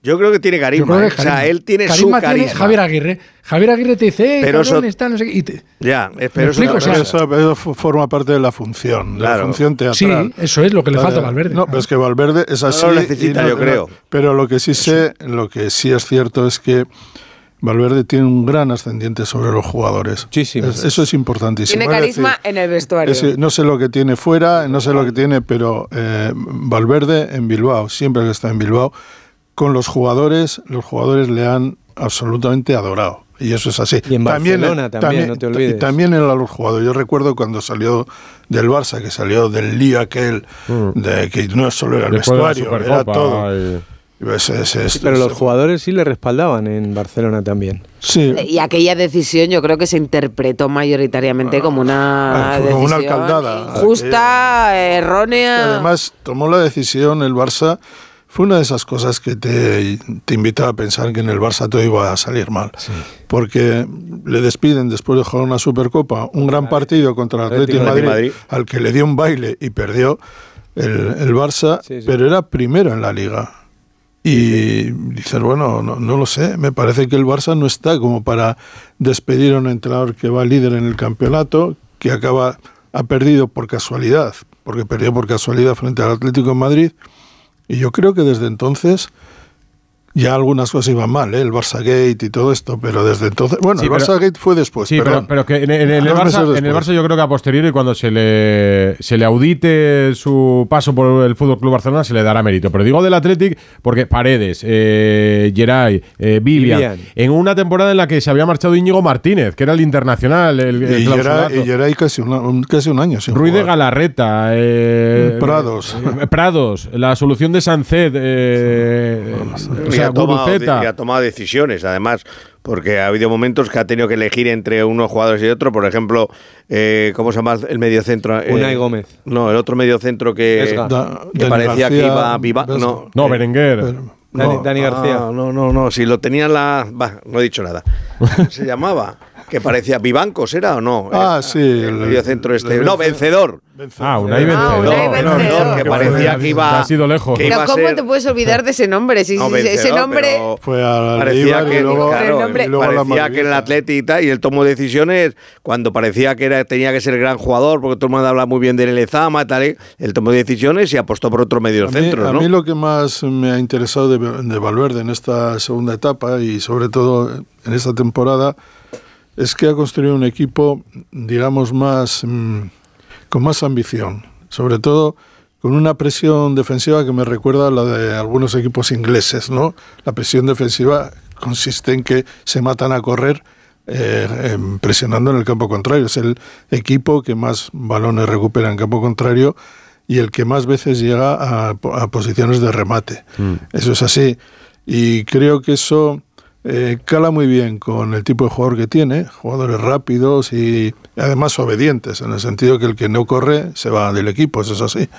Yo creo que tiene carisma. que ¿eh? O sea, él tiene Carisma su carisma. Javier Aguirre. Javier Aguirre te dice, eh, Pero eso- cabrón, está, no sé qué", y te- Ya, eh, ¿Me pero eso? O sea, eso, forma parte de la función, de Claro. la función teatral. Sí, eso es lo que le falta a Valverde. No, pero es que Valverde es No así. lo necesita, no- yo creo. pero lo que sí sé, lo que sí es cierto es que Valverde tiene un gran ascendiente sobre los jugadores. Muchísimo. Es- eso es importantísimo. Tiene carisma decir, en el vestuario. es no sé lo que tiene fuera, no sé lo que tiene, pero eh, Valverde en Bilbao, siempre que está en Bilbao, con los jugadores, los jugadores le han absolutamente adorado. Y eso es así. Y en Barcelona también, no te olvides. Y también en los jugadores. Yo recuerdo cuando salió del Barça, que salió del lío aquel, de que no solo era el Mm. Después vestuario, era todo. y- Pues es- es- Sí, pero los es- jugadores sí le respaldaban en Barcelona también. Sí. Y aquella decisión yo creo que se interpretó mayoritariamente como una Ah, como una alcaldada. justa, errónea. Además, tomó la decisión el Barça. Fue una de esas cosas que te, te invitaba a pensar que en el Barça todo iba a salir mal. Porque le despiden después de jugar una Supercopa, un gran partido contra el Atlético de Madrid, Madrid. al que le dio un baile y perdió el, el Barça, pero era primero en la liga. Y dices, bueno, no, no lo sé, me parece que el Barça no está como para despedir a un entrenador que va líder en el campeonato, que acaba, ha perdido por casualidad, porque perdió por casualidad frente al Atlético de Madrid. Y yo creo que desde entonces ya algunas cosas iban mal, ¿eh? el Barça Gate y todo esto, pero desde entonces, bueno, Sí, el pero- Barça Gate fue después. Sí, pero, perdón. pero que en, en el Barça, en el. Barça yo creo que a posteriori cuando se le, se le audite su paso por el Fútbol Club Barcelona se le dará mérito. Pero digo del Athletic porque Paredes, eh, Geray, eh, Vivian, Vivian. en una temporada en la que se había marchado Íñigo Martínez, que era el internacional, el, el y. Geray- y Geray casi, una- un, casi un año sin Ruiz de. Galarreta, eh, Prados. eh, Prados, la solución de Sanced, eh, o y, sea, ha tomado, y ha tomado decisiones, además, porque ha habido momentos que ha tenido que elegir entre unos jugadores y otro. Por ejemplo, eh, ¿cómo se llama el mediocentro? Eh, Unai Gómez. No, el otro mediocentro que. Da- que parecía que iba viva. Vesga. No, No, eh, Berenguer. Dani, no, Dani García. ah, no, no, no. Si lo tenía en la. Va, no he dicho nada. ¿Cómo se llamaba? Que parecía Vivancos, ¿era o no? Ah, Eh, sí, El, el- mediocentro este. el no, vencedor. vencedor. Ah, Unai Ah, Vencedor. Unai No, no, Vencedor. que parecía que iba. ha sido lejos. que iba a ¿cómo ser- te puedes olvidar de ese nombre? Si, No, si- ese nombre... Fue al parecía que, y luego, claro, el nombre- y luego a la parecía que en el Madrid. Atleti y tal, y él tomó decisiones cuando parecía que era, tenía que ser gran jugador, porque todo el mundo habla muy bien de Lezama y tal, ¿eh? él tomó decisiones y apostó por otro medio A mí, centro, a ¿no? mí lo que más me ha interesado de, de Valverde en esta segunda etapa y sobre todo en esta temporada es que ha construido un equipo, digamos, más mm, con más ambición, sobre todo con una presión defensiva que me recuerda a la de algunos equipos ingleses, ¿no? La presión defensiva consiste en que se matan a correr eh, em, presionando en el campo contrario. Es el equipo que más balones recupera en campo contrario y el que más veces llega a, po- a posiciones de remate. Eso es así. Y creo que eso eh, cala muy bien con el tipo de jugador que tiene, jugadores rápidos y además obedientes, en el sentido que el que no corre se va del equipo, eso es así.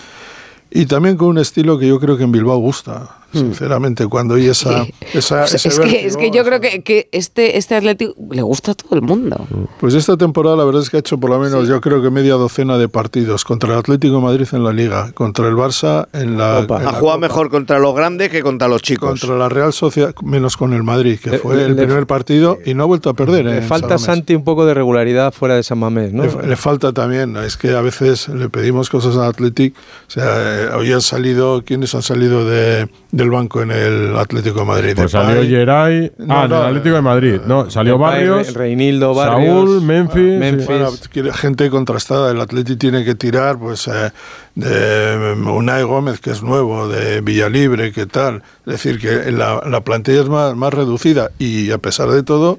Y también con un estilo que yo creo que en Bilbao gusta, sinceramente, cuando hay esa... esa Pues ese es, que, vértigo, es que yo creo que, que este, este Atlético le gusta a todo el mundo. Pues esta temporada la verdad es que ha hecho por lo menos yo creo que media docena de partidos contra el Atlético de Madrid en la Liga, contra el Barça en la, en ha la jugado mejor contra los grandes que contra los chicos. contra la Real Sociedad, menos con el Madrid, que Le- fue le- el le- primer partido y no ha vuelto a perder. Le eh, falta. Santi un poco de regularidad fuera de San Mamés, ¿no? Le, le falta también, es que a veces le pedimos cosas al Athletic. O sea, eh, hoy han salido, ¿quiénes han salido de, del banco en el Atlético de Madrid? Pues Depay. salió Geray. No, ah, en no, el Atlético de Madrid. No, salió Depay, Barrios. Re- Reinildo, Barrios, Saúl, Memphis. Memphis. Bueno, gente contrastada. El Atleti tiene que tirar pues eh, de mm, Unai Gómez, que es nuevo, de Villalibre, que tal. Es decir, que la, la plantilla es más, más reducida y a pesar de todo,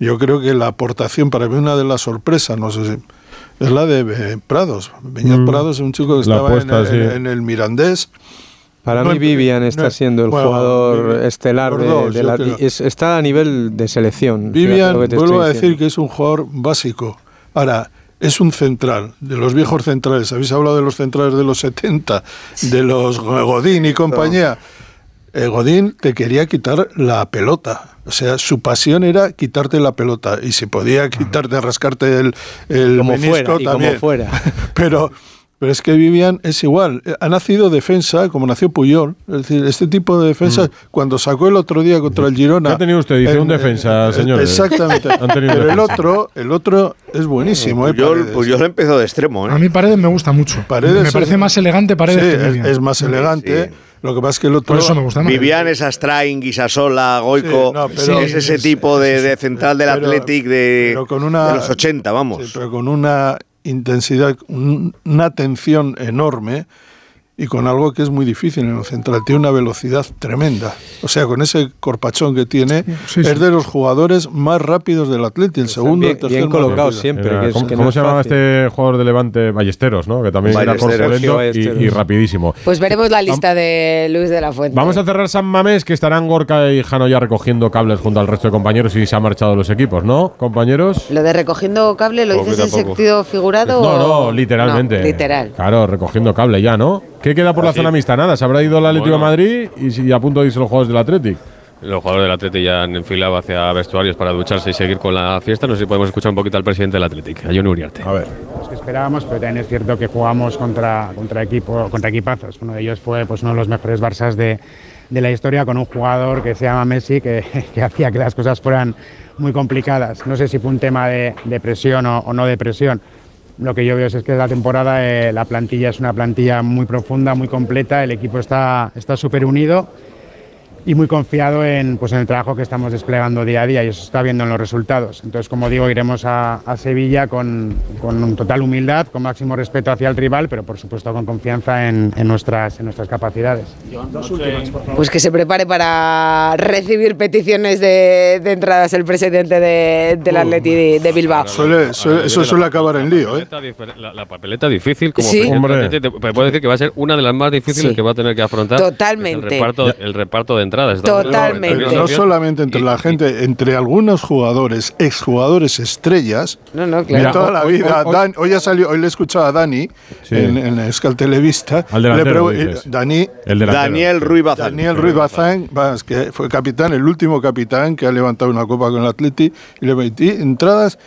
yo creo que la aportación, para mí una de las sorpresas, no sé si... Es la de Prados. Beñat Mm. Prados es un chico que La estaba en, apuesta, el, sí. en- en el Mirandés. Para No mí Vivian está no- siendo el bueno, jugador Vivian- estelar de, la- es- está a nivel de selección. Vivian, vuelvo a decir que es un jugador básico. Ahora, es un central, de los viejos centrales. Habéis hablado de los centrales de los 70, de los Godín y compañía. eh, Godín te quería quitar la pelota. O sea, su pasión era quitarte la pelota. Y si podía quitarte, rascarte el, el Como menisco fuera, y como también. fuera. Pero, pero es que Vivian es igual. Eh, Ha nacido defensa, como nació Puyol. Es decir, este tipo de defensa, cuando sacó el otro día contra el Girona. ¿Qué ha tenido usted? Dice un defensa, eh, señores. Exactamente. Han tenido Pero el otro, el otro es buenísimo. ¿eh? Puyol, Paredes. Puyol empezó de extremo. ¿eh? A mí Paredes me gusta mucho. Paredes me parece es- más elegante Paredes Sí, que es, Vivian. es más elegante. Lo que pasa es que el otro. Por eso me gusta más. Vivian es Astrain, Guisasola, Goico. Sí, no, pero- es ese tipo de, de central del Pero- Athletic de, pero con una- de los 80, vamos. Sí, pero con una intensidad, un- una atención enorme y con algo que es muy difícil en el central. Tiene una velocidad tremenda. O sea, con ese corpachón que tiene, sí, es sí. de los jugadores más rápidos del Atleti. El segundo, bien- el tercer bien rápido. siempre, Era- que es- ¿Cómo, que cómo no se es llamaba fácil. este jugador de Levante? Ballesteros, ¿no? Que también Ballesteros. era corpulento y, y rapidísimo. Pues veremos la lista de Luis de la Fuente. Vamos a cerrar San Mamés, que estarán Gorka y Jano ya recogiendo cables junto al resto de compañeros y se han marchado los equipos, ¿no, compañeros? Lo de recogiendo cable, ¿lo dices en sentido figurado? No, o- no, literalmente. No, literal. Claro, recogiendo cable ya, ¿no? ¿Qué queda por la Así. zona mixta? Nada, se habrá ido el Atlético de Bueno. Madrid y, y a punto de irse los jugadores del Atlético. Los jugadores del Atleti ya han enfilado hacia vestuarios para ducharse y seguir con la fiesta. No sé si podemos escuchar un poquito al presidente del Athletic, a Johnny Uriarte. A ver. Los que esperábamos, pero también es cierto que jugamos contra, contra, equipo, contra equipazos. Uno de ellos fue pues, uno de los mejores Barças de, de la historia con un jugador que se llama Messi que, que hacía que las cosas fueran muy complicadas. No sé si fue un tema de, de presión o, o no de presión. Lo que yo veo es que la temporada eh, la plantilla es una plantilla muy profunda, muy completa, el equipo está está súper unido y muy confiado en, pues, en el trabajo que estamos desplegando día a día y eso se está viendo en los resultados. Entonces, como digo, iremos a, a Sevilla con, con total humildad, con máximo respeto hacia el rival, pero por supuesto con confianza en, en nuestras, en nuestras capacidades. Pues que se prepare para recibir peticiones de, de entradas el presidente de- del Atleti de, de Bilbao. Suele- suele- eso suele acabar en lío, ¿eh? La, la papeleta difícil, como Sí. Hombre. Atleti, te- te puedo decir que va a ser una de las más difíciles Sí. que va a tener que afrontar. Totalmente. El reparto, el reparto de entradas. Totalmente. Pero no solamente entre la gente, entre algunos jugadores, exjugadores estrellas, No, no, de claro. toda la hoy- vida. hoy- Dan- hoy, ha salido, hoy le he escuchado a Dani Sí. en, en Escal Televista. Al delantero, eh, Dani, El delantero. Daniel Ruiz Bazán. Daniel Ruiz Bazán, que fue capitán, el último capitán que ha levantado una copa con el Atleti, y le metí entradas.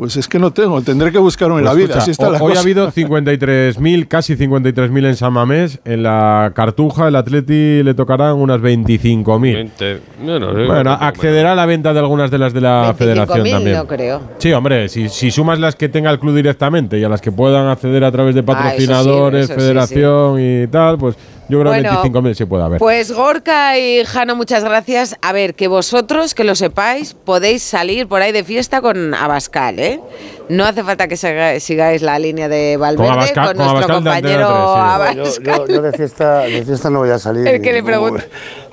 Pues es que no tengo, tendré que buscarme en Pues la vida. escucha, Así está la hoy cosa. ha habido 53.000, casi 53.000 en San Mamés. En la Cartuja, el Atleti le tocarán unas 25.000. Veinte- no, no, sí, Bueno, accederá a la venta de algunas de las de la federación 25.000 también. no creo. Sí, hombre, si, si sumas las que tenga el club directamente y a las que puedan acceder a través de Ah, eso sí, patrocinadores, eso sí, federación y tal, pues yo creo Bueno, que 25.000 sí puede haber. Pues Gorka y Jano, muchas gracias. A ver, que vosotros, que lo sepáis, podéis salir por ahí de fiesta con Abascal, ¿eh? No hace falta que siga- sigáis la línea de Valverde con, Abascal- con nuestro Abascal de compañero Antena Yo, Abascal. yo- yo de, fiesta, de fiesta no voy a salir. El que le pregunta.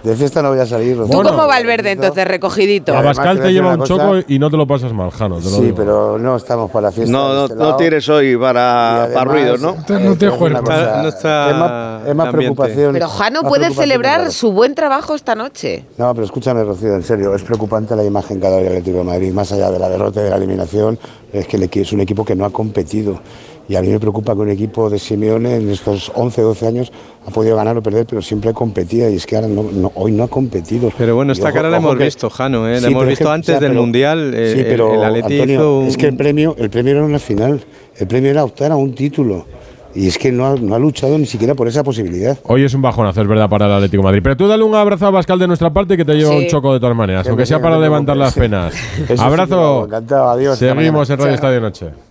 De fiesta no voy a salir. Tú Rocío. como Valverde, entonces, recogidito. Abascal te lleva un cosa. choco y no te lo pasas mal, Jano. Te lo Sí, digo. pero no estamos para la fiesta. No, no, este no tienes hoy para, ruidos, ¿no? eh, No te No está es más, es más el ambiente. preocupación. Pero Jano puede celebrar claro. su buen trabajo esta noche. No, pero escúchame, Rocío, en serio, es preocupante la imagen que ha dado el Atlético de Madrid, más allá de la derrota y de la eliminación, es que el es un equipo que no ha competido. Y a mí me preocupa que un equipo de Simeone en estos 11 o 12 años ha podido ganar o perder, pero siempre competía. Y es que ahora no, no- hoy no ha competido. Pero bueno, esta ojo- cara la hemos que- visto, Jano, ¿eh? Sí, la hemos es visto que- antes ya, del pero- Mundial. eh, sí, el- pero, el, Atleti Antonio, hizo un- es que el premio, el premio era una final. El premio era optar a un título. Y es que no ha, no ha luchado ni siquiera por esa posibilidad. Hoy es un bajonazo, es verdad, para el Atlético de Madrid. Pero tú dale un abrazo a Pascal de nuestra parte que te lleva Sí. un choco de todas maneras, Que aunque sea para levantar las penas. Eso sí Abrazo. encantado, adiós, Seguimos en Radio Chao. Estadio Noche.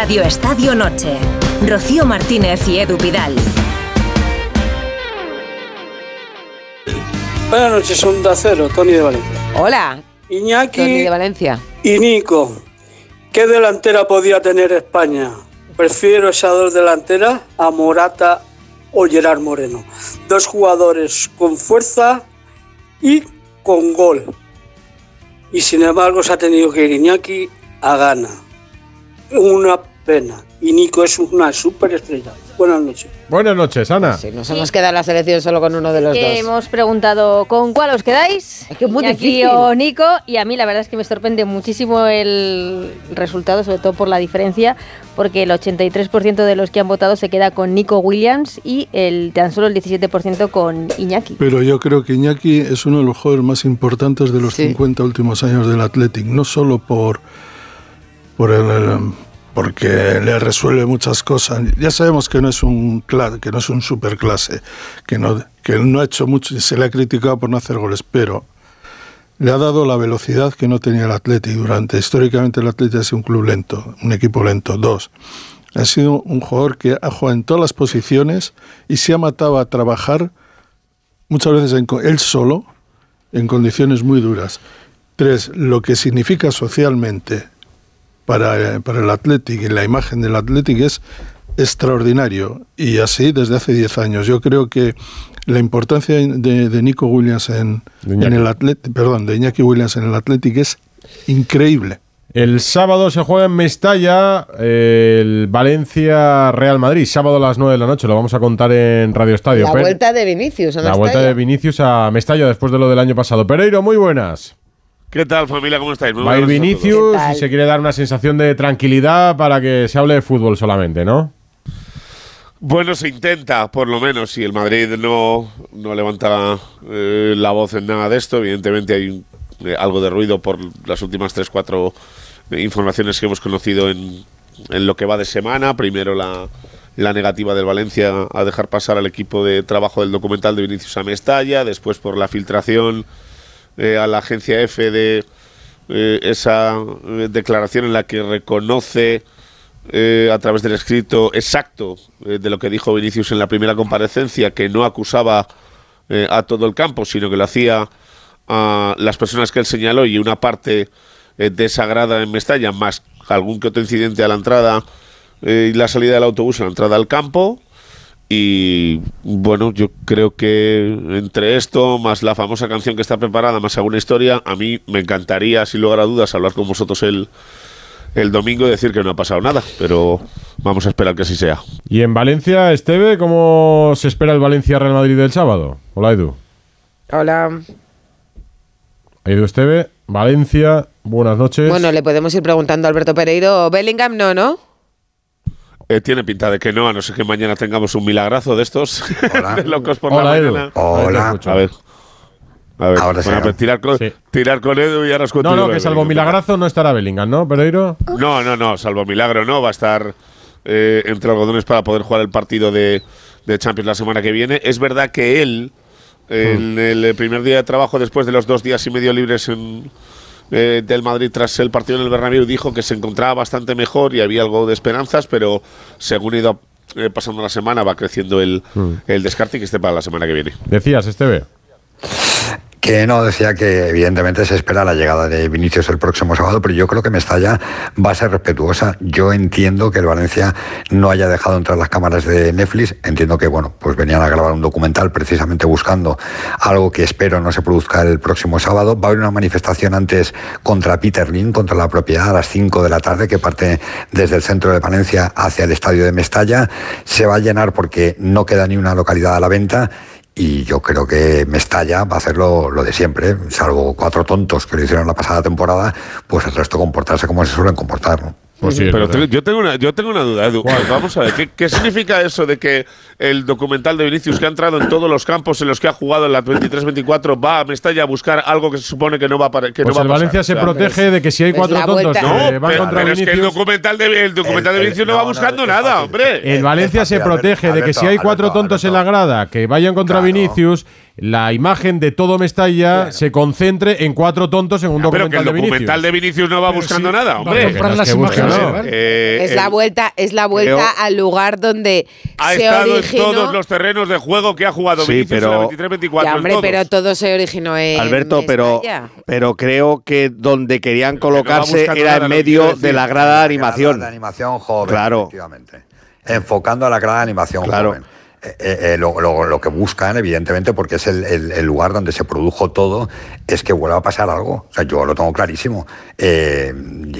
Radio Estadio Noche. Rocío Martínez y Edu Vidal. Buenas noches, Onda Cero, Tony de Valencia. Hola. Iñaki Tony de Valencia. y Nico. ¿Qué delantera podía tener España? Prefiero esas dos delanteras a Morata o Gerard Moreno. Dos jugadores con fuerza y con gol. Y sin embargo se ha tenido que ir Iñaki a gana. Una pena. Y Nico es una superestrella. Buenas noches. Buenas noches, Ana. Sí, nos hemos quedado en la selección solo con uno de los Que dos. hemos preguntado con cuál os quedáis. que es muy difícil. o Nico. Y a mí la verdad es que me sorprende muchísimo el resultado, sobre todo por la diferencia, porque el 83% de los que han votado se queda con Nico Williams y el tan solo el 17% con Iñaki. Pero yo creo que Iñaki es uno de los jugadores más importantes de los 50 últimos años del Athletic, no solo por, por el, el- porque le resuelve muchas cosas. Ya sabemos que no es un que no es un superclase, que no que no ha hecho mucho y se le ha criticado por no hacer goles, pero le ha dado la velocidad que no tenía el Athletic durante históricamente el Athletic ha sido un club lento, un equipo lento. Dos, ha sido un jugador que ha jugado en todas las posiciones y se ha matado a trabajar muchas veces él solo, en condiciones muy duras. Tres, lo que significa socialmente para, para el Athletic y la imagen del Athletic es extraordinario. Y así desde hace 10 años. Yo creo que la importancia de, de Nico Williams en, en el Athletic, perdón, de Iñaki Williams en el Athletic es increíble. El sábado se juega en Mestalla el Valencia Real Madrid, sábado a las 9 de la noche, lo vamos a contar en Radio Estadio. La vuelta de Vinicius. a la vuelta de Vinicius a Mestalla después de lo del año pasado. Pereiro, muy buenas. ¿Qué tal, familia? ¿Cómo estáis? Muy Va a ir. Vinicius y se quiere dar una sensación de tranquilidad para que se hable de fútbol solamente, ¿no? Bueno, se intenta, por lo menos, si el Madrid no, no levanta eh, la voz en nada de esto. Evidentemente hay un- eh, algo de ruido por las últimas tres, cuatro eh, informaciones que hemos conocido en, en lo que va de semana. Primero la, la negativa del Valencia a dejar pasar al equipo de trabajo del documental de Vinicius a Mestalla. Después por la filtración eh, a la agencia F de eh, esa eh, declaración en la que reconoce a través del escrito exacto de lo que dijo Vinicius en la primera comparecencia, que no acusaba a todo el campo, sino que lo hacía a las personas que él señaló y una parte eh, de esa grada en Mestalla, más algún que otro incidente a la entrada y la salida del autobús, a la entrada al campo. Y bueno, yo creo que entre esto, más la famosa canción que está preparada, más alguna historia, a mí me encantaría, sin lugar a dudas, hablar con vosotros el, el domingo y decir que no ha pasado nada, pero vamos a esperar que así sea. Y en Valencia, Esteve, ¿cómo se espera el Valencia Real Madrid del sábado? Hola, Edu. Hola. Edu Esteve, Valencia, buenas noches. Bueno, le podemos ir preguntando a Alberto Pereiro. Bellingham no, ¿no? Eh, tiene pinta de que no, a no ser que mañana tengamos un milagrazo de estos de locos por Hola, la Edu. mañana. Hola. A ver. A ver, Ahora sí, bueno, ¿no? pues tirar, con, tirar con Edu y ahora os cuento no, no, que salvo milagrazo no estará Bellingham, ¿no, Pereiro? No, no, no, salvo milagro, no. Va a estar eh, entre algodones para poder jugar el partido de, de Champions la semana que viene. Es verdad que él, en el primer día de trabajo, después de los dos días y medio libres en, eh, del Madrid tras el partido en el Bernabéu, dijo que se encontraba bastante mejor y había algo de esperanzas, pero según ha ido eh, pasando la semana va creciendo el, el descarte y que esté para la semana que viene. Decías, Esteve. Que no, decía que evidentemente se espera la llegada de Vinicius el próximo sábado, pero yo creo que Mestalla va a ser respetuosa. Yo entiendo que el Valencia no haya dejado entrar las cámaras de Netflix. Entiendo que, bueno, pues venían a grabar un documental precisamente buscando algo que espero no se produzca el próximo sábado. Va a haber una manifestación antes contra Peter Lin, contra la propiedad, a las 5 de la tarde, que parte desde el centro de Valencia hacia el estadio de Mestalla. Se va a llenar porque no queda ni una localidad a la venta. Y yo creo que Mestalla va a hacer lo, de siempre, salvo cuatro tontos que lo hicieron la pasada temporada, pues el resto comportarse como se suelen comportar. Pero te- yo tengo una, yo tengo una duda, Edu. Vamos a ver, ¿qué, qué significa eso de que el documental de Vinicius que ha entrado en todos los campos en los que ha jugado en la 23-24 va a Mestalla a buscar algo que se supone que no va a, que Pues no va el pasar? Valencia se protege de que si hay pues cuatro tontos No, van pero- contra pero es que el documental de, el documental de El- Vinicius no, no, va buscando nada, hombre. El Valencia se protege de que si hay cuatro tontos en la grada que vayan contra Vinicius, la imagen de todo Mestalla se concentre en cuatro tontos en un Pero que documental el de Vinicius. documental de Vinicius no va buscando nada, hombre. va a las imágenes, Eh, es la el- vuelta, es la vuelta creo- al lugar donde ha se estado originó. en todos los terrenos de juego que ha jugado Sí, Vinicius pero- en la 23-24. Ya, en hombre, todos. pero todo se originó en Alberto, pero, Mestalla. pero creo que donde querían colocarse buscando era nada, en que medio de la grada de La animación. grada de animación joven, Claro. efectivamente. Enfocando a la grada de animación Claro. joven. Eh, eh, lo, lo- lo que buscan, evidentemente, porque es el, el- el lugar donde se produjo todo, es que vuelva a pasar algo. O sea, yo lo tengo clarísimo. Eh,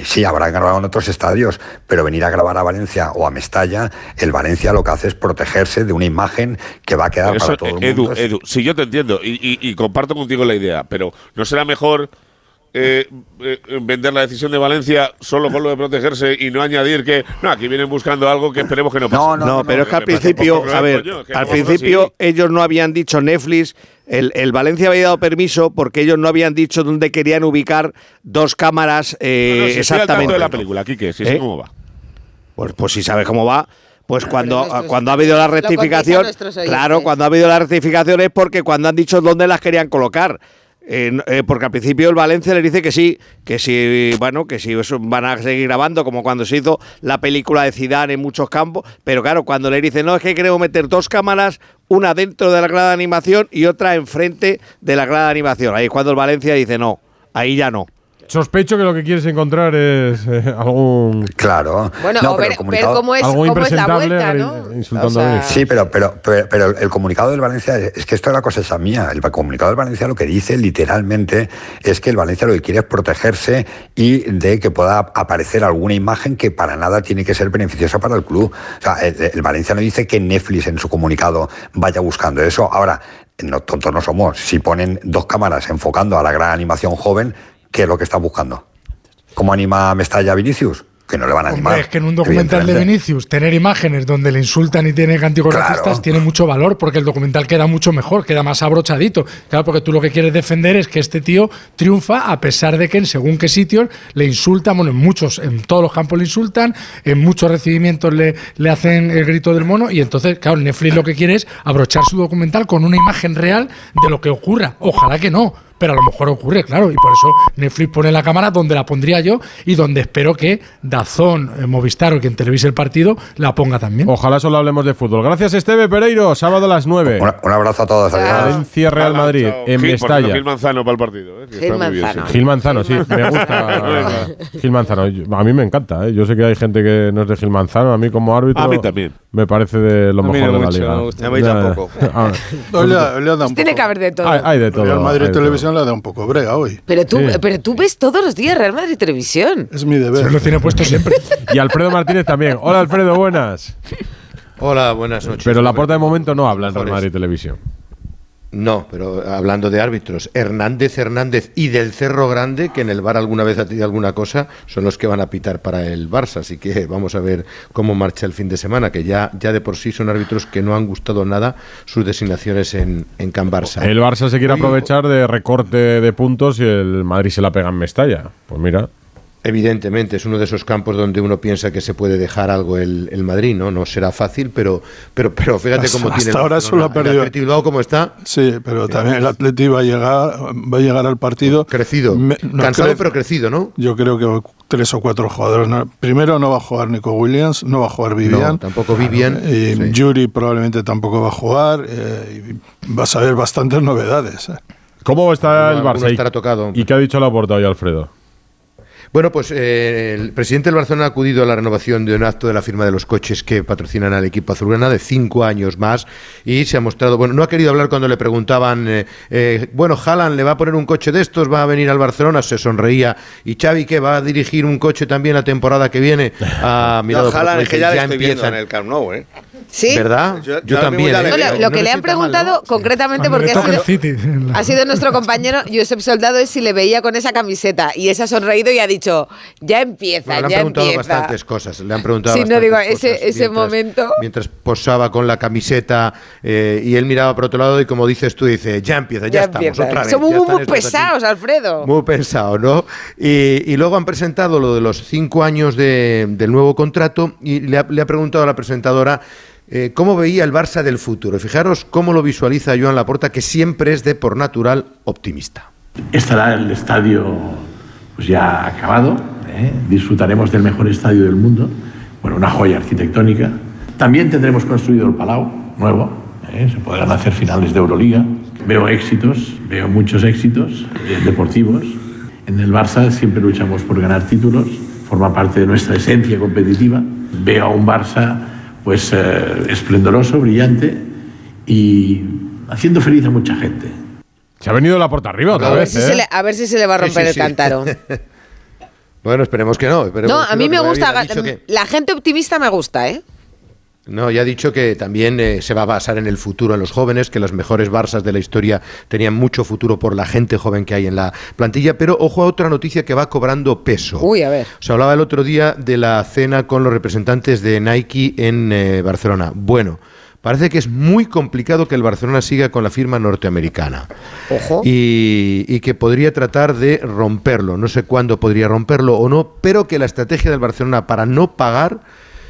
sí, habrá grabado en otros estadios, pero venir a grabar a Valencia o a Mestalla, el Valencia lo que hace es protegerse de una imagen que va a quedar Eso, para todo el Edu, mundo. Edu, sí, yo te entiendo y, y- y comparto contigo la idea, pero ¿no será mejor eh, eh, vender la decisión de Valencia solo con lo de protegerse y no añadir que no, aquí vienen buscando algo que esperemos que no pase? No, pero es que al principio, a ver, coño, al principio sí. ellos no habían dicho Netflix, el, el Valencia había dado permiso porque ellos no habían dicho dónde querían ubicar dos cámaras eh, No, no, si estoy al tanto exactamente. de la película, Quique, si sé ¿Eh? cómo va. Pues, pues si sabes cómo va. Pues cuando, cuando ha habido la rectificación, claro, cuando ha habido la rectificación es porque cuando han dicho dónde las querían colocar. Eh, eh, porque al principio el Valencia le dice que sí, que sí, bueno, que sí eso van a seguir grabando, como cuando se hizo la película de Zidane en muchos campos, pero claro, cuando le dicen, no, es que queremos meter dos cámaras, una dentro de la grada de animación y otra enfrente de la grada de animación. Ahí es cuando el Valencia dice, no, ahí ya no. Sospecho que lo que quieres encontrar es eh, algún. Claro. Bueno, No, o pero ver, cómo es, Algo cómo es la vuelta, ¿no? insultando O sea, a Vinicius. Sí, pero, pero, pero, pero el comunicado del Valencia, es que esto es la cosa esa mía. El comunicado del Valencia lo que dice literalmente es que el Valencia lo que quiere es protegerse y de que pueda aparecer alguna imagen que para nada tiene que ser beneficiosa para el club. O sea, el, el Valencia no dice que Netflix en su comunicado vaya buscando eso. Ahora, no, tontos no somos. Si ponen dos cámaras enfocando a la gran animación joven, ¿qué es lo que está buscando? ¿Cómo anima a Mestalla a Vinicius? Que no le van a animar. Hombre, es que en un documental de. Vinicius tener imágenes donde le insultan y tiene cánticos Claro. racistas tiene mucho valor porque el documental queda mucho mejor, queda más abrochadito. Claro, porque tú lo que quieres defender es que este tío triunfa a pesar de que en según qué sitios le insultan, bueno, en muchos, en todos los campos le insultan, en muchos recibimientos le, le hacen el grito del mono y entonces, claro, Netflix lo que quiere es abrochar su documental con una imagen real de lo que ocurra. Ojalá que no. Pero a lo mejor ocurre, claro, y por eso Netflix pone la cámara donde la pondría yo y donde espero que Dazón, eh, Movistar o quien televise el partido la ponga también. Ojalá solo hablemos de fútbol. Gracias, Esteve Pereiro. Sábado a las 9. Un, un abrazo a todos. Valencia Real Madrid chao. en Gil, Mestalla. Gil Manzano para el partido. ¿eh? Gil está muy bien, Manzano. sí. Gil Manzano, sí, me gusta Gil Manzano. A mí me encanta, ¿eh? yo sé que hay gente que no es de Gil Manzano, a mí como árbitro A mí también. me parece de lo mejor no de la mucho, liga. me gusta. A mí Ya, tampoco. ah, dado un Tiene que haber de todo. hay, hay de todo. Real Madrid hay de todo. Televisión le ha dado un poco brega hoy. Pero tú, Sí. pero tú ves todos los días Real Madrid Televisión. Es mi Se deber. lo tiene puesto siempre. Y Alfredo Martínez también. Hola Alfredo, buenas. Hola, buenas noches. Pero la porta de momento no habla en Real. Madrid Televisión. No, pero hablando de árbitros, Hernández Hernández y del Cerro Grande, que en el Bar alguna vez ha tenido alguna cosa, son los que van a pitar para el Barça. Así que vamos a ver cómo marcha el fin de semana, que ya, ya de por sí son árbitros que no han gustado nada sus designaciones en, en Can Barça. El Barça se quiere aprovechar de recorte de puntos y el Madrid se la pega en Mestalla. Pues mira, Evidentemente, es uno de esos campos donde uno piensa que se puede dejar algo el, el Madrid, ¿no? No será fácil, pero, pero, pero fíjate Hasta- cómo tiene hasta el ahora Barcelona. solo ha perdido. El Bilbao cómo está, Sí, pero también el Atleti va a llegar, va a llegar al partido crecido. Me- no, Cansado, cre- pero crecido, ¿no? Yo creo que tres o cuatro jugadores. no- Primero no va a jugar Nico Williams, no va a jugar Vivian. No, tampoco Vivian. Y Sí. Yuri probablemente tampoco va a jugar. eh, y vas a ver bastantes novedades. eh. ¿cómo está el Barça? ¿Y- estará tocado. ¿Y qué ha dicho la porta hoy Alfredo? Bueno, pues eh, el presidente del Barcelona ha acudido a la renovación de un acto de la firma de los coches que patrocinan al equipo azulgrana de cinco años más y se ha mostrado, bueno, no ha querido hablar cuando le preguntaban, eh, eh, bueno, Haaland le va a poner un coche de estos, va a venir al Barcelona, se sonreía y Xavi que va a dirigir un coche también la temporada que viene. No, por Haaland otro es que ya le dice, estoy viendo en el Camp Nou, ¿eh? ¿Sí? ¿Verdad? Yo- Yo, yo ahora también. ¿eh? No, lo, veo. lo que No le le han preguntado ¿no? concretamente, Cuando porque ha sido, City. en la- ha sido nuestro compañero Josep Soldado, es si le veía con esa camiseta. Y ese ha sonreído y ha dicho, ya empieza, Bueno, le han preguntado empieza. bastantes cosas. Le han preguntado Sí, no digo, cosas ese- ese mientras- momento. Mientras posaba con la camiseta eh, y él miraba por otro lado y como dices tú, dice, ya empieza, ya, Ya estamos, empieza. otra vez. Somos muy, están muy estos aquí". pesados, Alfredo. Muy pensado, ¿no? Y, y luego han presentado lo de los cinco años de- del nuevo contrato y le ha, le ha preguntado a la presentadora eh, cómo veía el Barça del futuro. Fijaros cómo lo visualiza Joan Laporta, que siempre es de por natural optimista. Estará el estadio pues ya acabado, ¿eh? disfrutaremos del mejor estadio del mundo, bueno, una joya arquitectónica. También tendremos construido el Palau, nuevo, ¿eh? se podrán hacer finales de Euroliga. Veo éxitos, veo muchos éxitos eh, deportivos. En el Barça siempre luchamos por ganar títulos, forma parte de nuestra esencia competitiva. Veo a un Barça pues eh, esplendoroso, brillante, y haciendo feliz a mucha gente. Se ha venido la puerta arriba otra A ver, vez, si ¿eh? se le, a ver si se le va a romper sí, el sí. cántaro. Bueno, esperemos que no. esperemos No, a mí me gusta. que- La gente optimista me gusta, ¿eh? No, ya ha dicho que también eh, se va a basar en el futuro en los jóvenes, que los mejores Barças de la historia tenían mucho futuro por la gente joven que hay en la plantilla, pero ojo a otra noticia que va cobrando peso. Uy, a ver. Se hablaba el otro día de la cena con los representantes de Nike en eh, Barcelona. Bueno, parece que es muy complicado que el Barcelona siga con la firma norteamericana. Ojo. Y, y que podría tratar de romperlo. No sé cuándo podría romperlo o no, pero que la estrategia del Barcelona para no pagar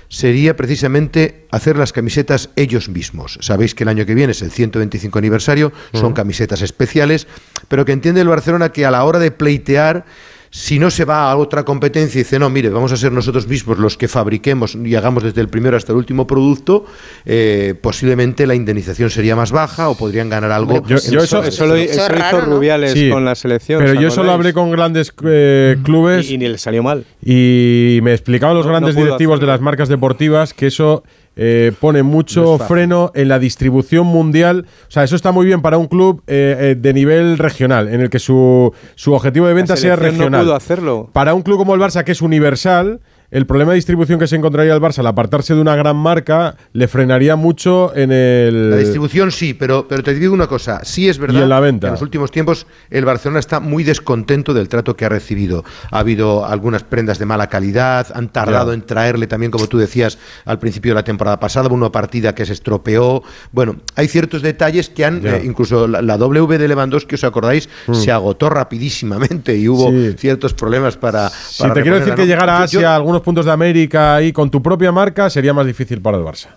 sería precisamente hacer las camisetas ellos mismos. Sabéis que el año que viene es el 125 aniversario, son camisetas especiales, pero que entiende el Barcelona que a la hora de pleitear si no se va a otra competencia y dice, no, mire, vamos a ser nosotros mismos los que fabriquemos y hagamos desde el primero hasta el último producto, eh, posiblemente la indemnización sería más baja o podrían ganar algo. Yo- yo eso- lo- esto. eso lo hizo Rubiales Sí, con la selección. Pero ¿os yo solo hablé con grandes eh, clubes. Y, y ni le salió mal. Y me explicaban los No- grandes no directivos de las marcas deportivas que eso eh, pone mucho No freno en la distribución mundial. O sea, eso está muy bien para un club eh, eh, de nivel regional, en el que su, su objetivo de venta sea selección no regional. pudo hacerlo. Para un club como el Barça, que es universal, el problema de distribución que se encontraría el Barça al apartarse de una gran marca le frenaría mucho en el. La distribución sí, pero, pero te digo una cosa, sí es verdad Y en la venta. que en los últimos tiempos el Barcelona está muy descontento del trato que ha recibido. Ha habido algunas prendas de mala calidad, han tardado en traerle también, como tú decías, al principio de la temporada pasada, una partida que se estropeó. Bueno, hay ciertos detalles que han, eh, incluso la, la W de Lewandowski, ¿os acordáis? Mm. Se agotó rapidísimamente y hubo Sí. ciertos problemas para... Si para te quiero decir que llegar a Asia, yo- puntos de América ahí con tu propia marca sería más difícil para el Barça.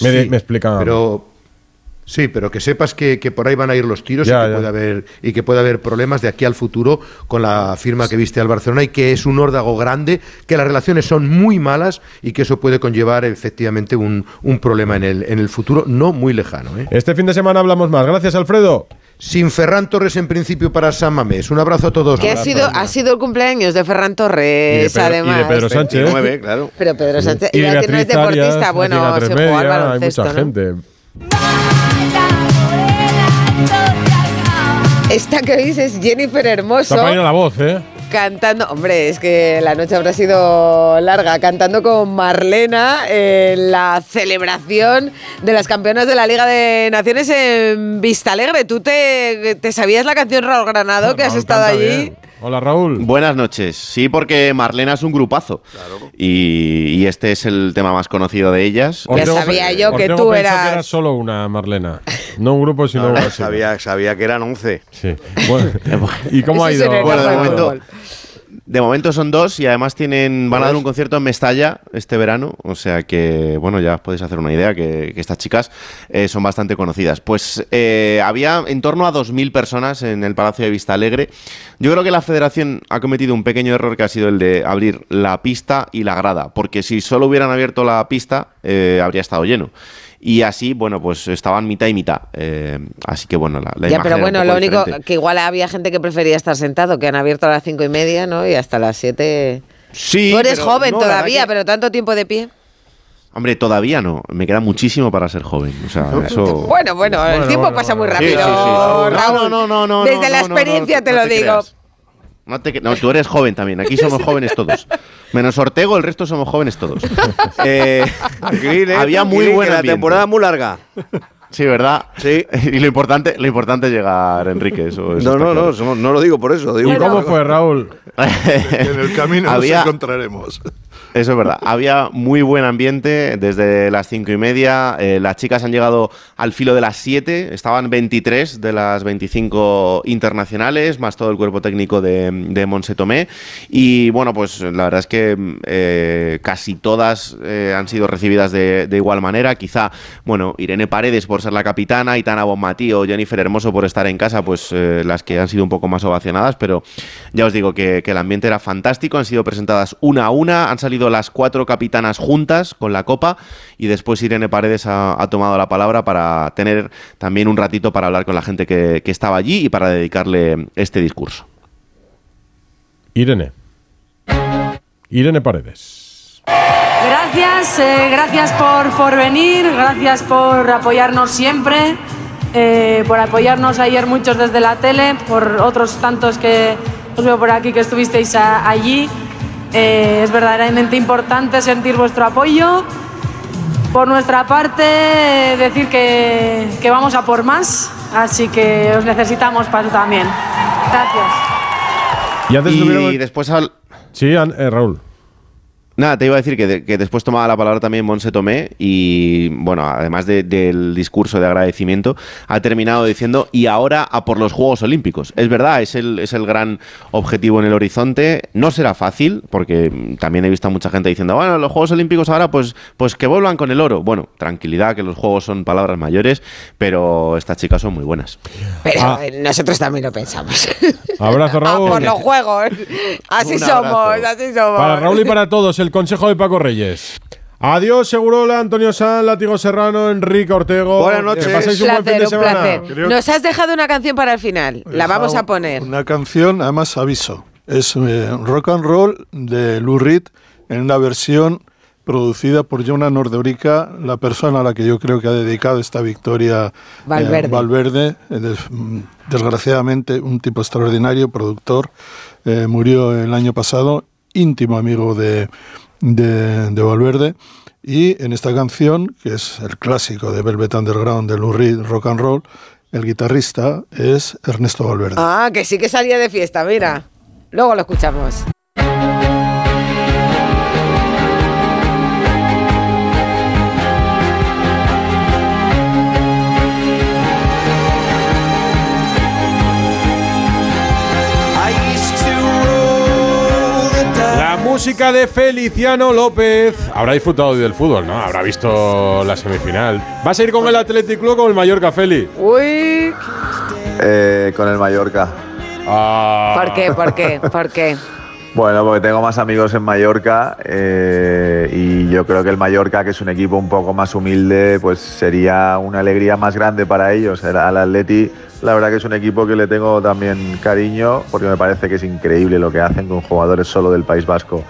Me, de- Sí, me explicaban. Pero sí, pero que sepas que, que por ahí van a ir los tiros Ya, y, que ya. puede haber, y que puede haber problemas de aquí al futuro con la firma que viste al Barcelona y que es un órdago grande, que las relaciones son muy malas y que eso puede conllevar efectivamente un, un problema en el, en el futuro no muy lejano. ¿eh? Este fin de semana hablamos más. Gracias, Alfredo. Sin Ferran Torres en principio para San Mamés. Un abrazo a todos. Que ha sido, ha sido el cumpleaños de Ferran Torres, Y de Pedro- además. y de Pedro Sánchez. 29, claro. Pero Pedro Sánchez, Y iba a decir, no es Arias, deportista, bueno, se juega al baloncesto, Hay mucha ¿no? gente. Esta que oís es Jennifer Hermoso. Está para ir a la voz, ¿eh? Cantando, hombre, es que la noche habrá sido larga, cantando con Marlena en la celebración de las campeonas de la Liga de Naciones en Vista Alegre. ¿Tú te, te sabías la canción Raúl Granado, que has estado allí? bien. Hola, Raúl. Buenas noches. Sí, porque Marlena es un grupazo. Y, y este es el tema más conocido de ellas. Ya sabía yo que tú eras- que era solo una Marlena. No un grupo, sino No, una. sabía, sabía que eran 11. Sí. Bueno, ¿Y cómo ha Eso ido? Bueno, de momento, fútbol. De momento son dos y además tienen van a dar un concierto en Mestalla este verano. O sea que, bueno, ya os podéis hacer una idea que, que estas chicas eh, son bastante conocidas. Pues eh, había en torno a 2.000 personas en el Palacio de Vista Alegre. Yo creo que la federación ha cometido un pequeño error que ha sido el de abrir la pista y la grada. Porque si solo hubieran abierto la pista, eh, habría estado lleno. Y así, bueno, pues estaban mitad y mitad. Eh, así que, bueno, la, la Ya, imagen pero era un bueno, poco lo único que igual había gente que prefería estar sentado, que han abierto a las cinco y media, ¿no? Y hasta las siete. Sí, Tú eres pero joven no, todavía, que- pero tanto tiempo de pie. Hombre, todavía no. Me queda muchísimo para ser joven. O sea, eso. Bueno, bueno, el Bueno, tiempo bueno, pasa muy rápido. Sí, sí, sí. Raúl. No, no, no, no, Desde no, la no, no, experiencia no, te lo te digo. creas. No, te- no, tú eres joven también. Aquí somos jóvenes todos. Menos Ortego, el resto somos jóvenes todos. Eh, eh, había muy tranquilo, buen que la temporada muy larga. Sí, ¿verdad? Sí. Y lo importante, lo importante es llegar, Enrique. Eso, eso No, no, claro. no, somos- no lo digo por eso. Digo ¿Y cómo fue, Raúl? En el camino Había- nos encontraremos. Eso es verdad. Había muy buen ambiente desde las cinco y media. Eh, las chicas han llegado al filo de las 7. Estaban 23 de las 25 internacionales, más todo el cuerpo técnico de, de Monse Tomé. Y bueno, pues la verdad es que eh, casi todas eh, han sido recibidas de, de igual manera. Quizá, bueno, Irene Paredes por ser la capitana, Itana Bonmatí o Jennifer Hermoso por estar en casa, pues eh, las que han sido un poco más ovacionadas. Pero ya os digo que, el ambiente era fantástico. Han sido presentadas una a una. Han salido las cuatro capitanas juntas con la copa. Y después Irene Paredes ha, ha tomado la palabra para tener también un ratito para hablar con la gente que, que estaba allí y para dedicarle este discurso. Irene. Irene Paredes. Gracias, eh, gracias por, por venir, gracias por apoyarnos siempre, eh, por apoyarnos ayer muchos desde la tele, por otros tantos que os veo por aquí que estuvisteis a- allí. Eh, es verdaderamente importante sentir vuestro apoyo. Por nuestra parte, decir que, que vamos a por más, así que os necesitamos para eso también. Gracias. Y antes Y después al... Sí, eh, Raúl. Nada, te iba a decir que, de- que después tomaba la palabra también Monse Tomé y, bueno, además de- del discurso de agradecimiento, ha terminado diciendo, y ahora a por los Juegos Olímpicos. Es verdad, es el, es el gran objetivo en el horizonte. No será fácil, porque también he visto a mucha gente diciendo, bueno, los Juegos Olímpicos ahora, pues, pues que vuelvan con el oro. Bueno, tranquilidad, que los Juegos son palabras mayores, pero estas chicas son muy buenas. Pero Ah. nosotros también lo pensamos. Abrazo, Ah, Raúl. por los juegos. Así somos, así somos. Para Raúl y para todos, el consejo de Paco Reyes. Adiós, Segurola, Antonio San, Látigo Serrano, Enrique Ortego. Buenas noches. Que paséis Un un buen fin placer, un. Nos has dejado una canción para el final. La vamos a poner. Una canción, además aviso, es eh, rock and roll de Lou Reed en una versión producida por Jonah Nordorica, la persona a la que yo creo que ha dedicado esta victoria eh, Valverde. Valverde, eh, des- mm, desgraciadamente un tipo extraordinario, productor, eh, murió el año pasado, íntimo amigo de, de, de Valverde. Y en esta canción, que es el clásico de Velvet Underground de Lou Reed, Rock and Roll, el guitarrista es Ernesto Valverde. Ah, que sí que salía de fiesta, mira. Luego lo escuchamos. Música de Feliciano López. Habrá disfrutado hoy del fútbol, ¿no? Habrá visto la semifinal. ¿Vas a ir con el Athletic Club o con el Mallorca, Feli? Uy, Eh, con el Mallorca. ¿por qué? ¿Por qué? ¿Por qué? Bueno, porque tengo más amigos en Mallorca eh, y yo creo que el Mallorca, que es un equipo un poco más humilde, pues sería una alegría más grande para ellos. El- Al Atleti, la verdad que es un equipo que le tengo también cariño porque me parece que es increíble lo que hacen con jugadores solo del País Vasco.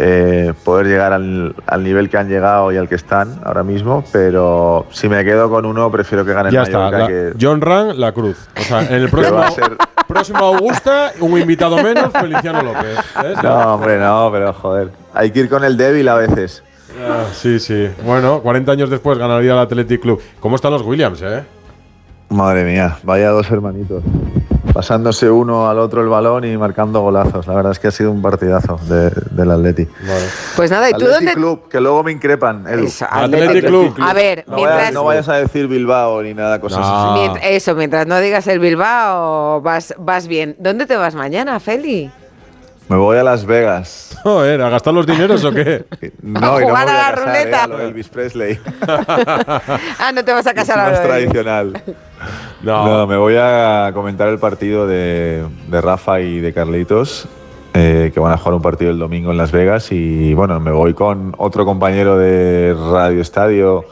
Eh, poder llegar al, al nivel que han llegado y al que están ahora mismo, pero si me quedo con uno, prefiero que gane el Ya está. Mallorca. la- que, John Ran, La Cruz. O sea, en el próximo, ser- próximo Augusta, un invitado menos, Feliciano López. ¿ves? No, hombre, no, pero joder. Hay que ir con el débil a veces. Ah, sí, sí. Bueno, 40 años después ganaría el Athletic Club. ¿Cómo están los Williams, eh? Madre mía, vaya dos hermanitos. Pasándose uno al otro el balón y marcando golazos. La verdad es que ha sido un partidazo de- del Atleti. Pues nada, ¿y tú dónde? Club, que luego me increpan. Edu. Eso, Athletic Club. Club. A ver, no, mientras- vayas, no vayas a decir Bilbao ni nada, cosas así. Mient- eso, mientras no digas el Bilbao, vas, vas bien. ¿Dónde te vas mañana, Feli? Me voy a Las Vegas. Joder, ¿a gastar los dineros o qué? No, y no me jugar voy a la casar, ruleta. eh, a lo de Elvis Presley. Ah, no te vas a casar Es ahora. más tradicional. No. me voy a comentar el partido de, de Rafa y de Carlitos, eh, que van a jugar un partido el domingo en Las Vegas. Y bueno, me voy con otro compañero de Radio Estadio,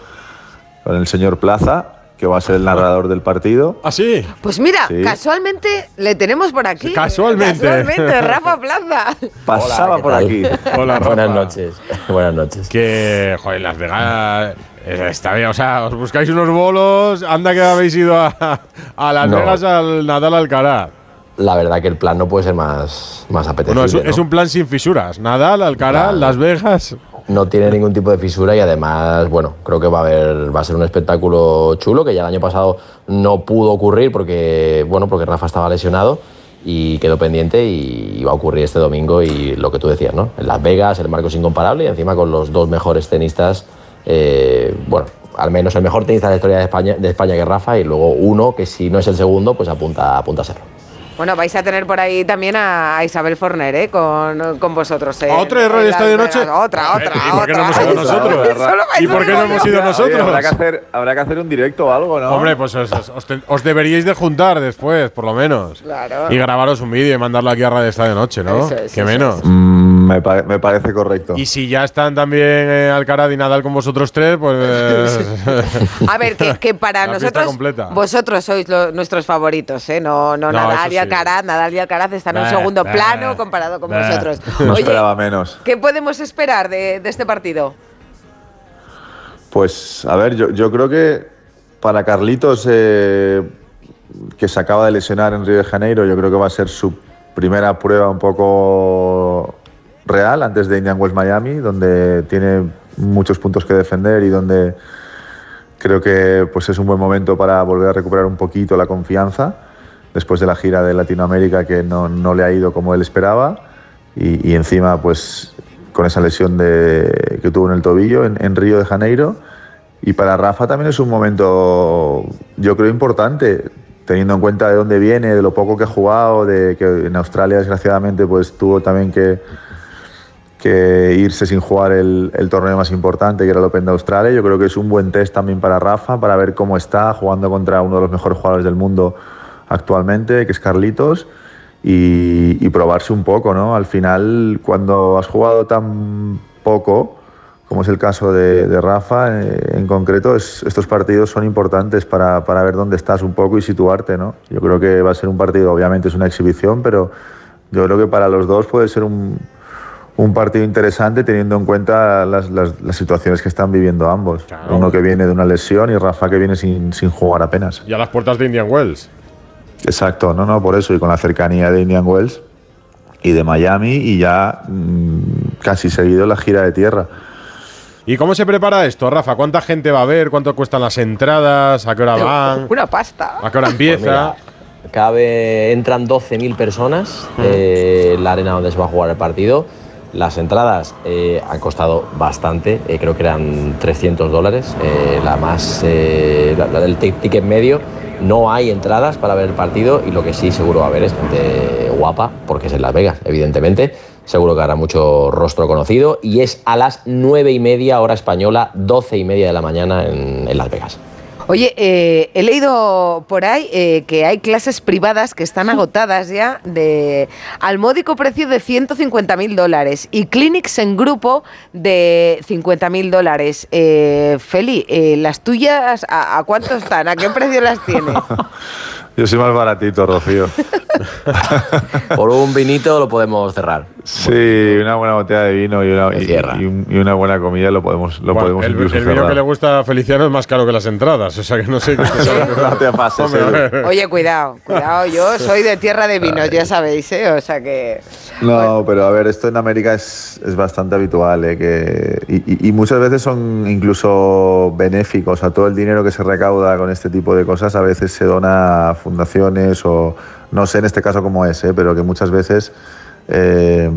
con el señor Plaza, que va a ser el narrador del partido. ¿Ah, sí? Pues mira, Sí. casualmente le tenemos por aquí. Casualmente. Casualmente, Rafa Plaza. Pasaba ¿qué por tal? aquí. Hola, Rafa. Buenas noches. Buenas noches. Que, joder, Las Vegas eh, está bien. O sea, os buscáis unos bolos. Anda que habéis ido a, a Las No. Vegas al Nadal Alcaraz. La verdad que el plan no puede ser más, más apetecible. Bueno, es, un- ¿no? es un plan sin fisuras. Nadal, Alcaraz, Claro. Las Vegas. No tiene ningún tipo de fisura y además, bueno, creo que va a haber, va a ser un espectáculo chulo que ya el año pasado no pudo ocurrir porque, bueno, porque Rafa estaba lesionado y quedó pendiente y va a ocurrir este domingo y lo que tú decías, ¿no? En Las Vegas, el marco es incomparable y encima con los dos mejores tenistas, eh, bueno, al menos el mejor tenista de la historia de España, de España que Rafa y luego uno que si no es el segundo, pues apunta, apunta a serlo. Bueno, vais a tener por ahí también a Isabel Forner, ¿eh? Con, con vosotros. ¿eh? ¿Otra de Radio En Las Estadio. Noche? Otra, otra, ¿Y por qué no hemos otra. ido nosotros? ¿Y por qué no hemos ido nosotros? habrá, que hacer, habrá que hacer un directo o algo, ¿no? Hombre, pues os, os- os deberíais de juntar después, por lo menos. Claro. Y grabaros un vídeo y mandarlo aquí a Radio Estadio Noche, ¿no? Eso es, ¿Qué eso menos? Mm, Me, pa- me parece correcto. Y si ya están también eh, Alcaraz y Nadal con vosotros tres, pues. eh, A ver, que, que para nosotros, vosotros sois lo- nuestros favoritos, ¿eh? No, no, No, Nadal y sí. Alcaraz. Nadal y Alcaraz están en un segundo bah, plano comparado con bah. vosotros. No Oye, esperaba menos. ¿qué podemos esperar de, de este partido? Pues, a ver, yo, yo creo que para Carlitos, eh, que se acaba de lesionar en Río de Janeiro, yo creo que va a ser su primera prueba un poco real antes de Indian Wells Miami, donde tiene muchos puntos que defender y donde creo que pues es un buen momento para volver a recuperar un poquito la confianza después de la gira de Latinoamérica que no, no le ha ido como él esperaba. Y, y encima pues con esa lesión de, que tuvo en el tobillo en, en Río de Janeiro. Y para Rafa también es un momento yo creo importante teniendo en cuenta de dónde viene, de lo poco que ha jugado, de que en Australia desgraciadamente pues tuvo también que, que irse sin jugar el, torneo más importante, que era el Open de Australia. Yo creo que es un buen test también para Rafa, para ver cómo está jugando contra uno de los mejores jugadores del mundo actualmente, que es Carlitos, y, probarse un poco, ¿no? Al final, cuando has jugado tan poco, como es el caso de, Rafa, eh, en concreto, es- estos partidos son importantes para, para ver dónde estás un poco y situarte, ¿no? Yo creo que va a ser un partido, obviamente es una exhibición, pero yo creo que para los dos puede ser un, un partido interesante teniendo en cuenta las, las- las situaciones que están viviendo ambos. Uno que viene de una lesión y Rafa que viene sin, sin jugar apenas. y a las puertas de Indian Wells. Exacto, no, no, por eso, y con la cercanía de Indian Wells y de Miami y ya mm, casi seguido la gira de tierra. ¿Y cómo se prepara esto, Rafa? ¿Cuánta gente va a ver? ¿Cuánto cuestan las entradas? ¿A qué hora van? Una pasta. ¿A qué hora empieza? Pues mira, cabe, entran 12.000 personas eh, en la arena donde se va a jugar el partido. Las entradas eh, han costado bastante, eh, creo que eran 300 dólares. eh, la más, la- del tic- ticket medio. No hay entradas para ver el partido y lo que sí seguro va a haber es gente guapa, porque es en Las Vegas, evidentemente. Seguro que habrá mucho rostro conocido y es a las 9 y media hora española, 12 y media de la mañana en Las Vegas. Oye, eh, he leído por ahí eh, que hay clases privadas que están agotadas ya de al módico precio de 150 mil dólares y clinics en grupo de 50 mil dólares. Eh, Feli, eh, ¿las tuyas a, a cuánto están? ¿A qué precio las tienes? Yo soy más baratito, Rocío. Por un vinito lo podemos cerrar. Sí, una buena botella de vino y una, y, y un- y una buena comida lo podemos, lo Bueno, podemos el, incluso el vino cerrar. que le gusta a Feliciano es más caro que las entradas, o sea que no sé qué No te pases, Hombre. Oye, cuidado, cuidado, yo soy de tierra de vinos, ya sabéis, ¿eh? O sea que... No, pero a ver, esto en América es, es bastante habitual, ¿eh? que, y, y- y muchas veces son incluso benéficos. A todo el dinero que se recauda con este tipo de cosas a veces se dona a fundaciones o no sé en este caso cómo es, ¿eh? pero que muchas veces eh,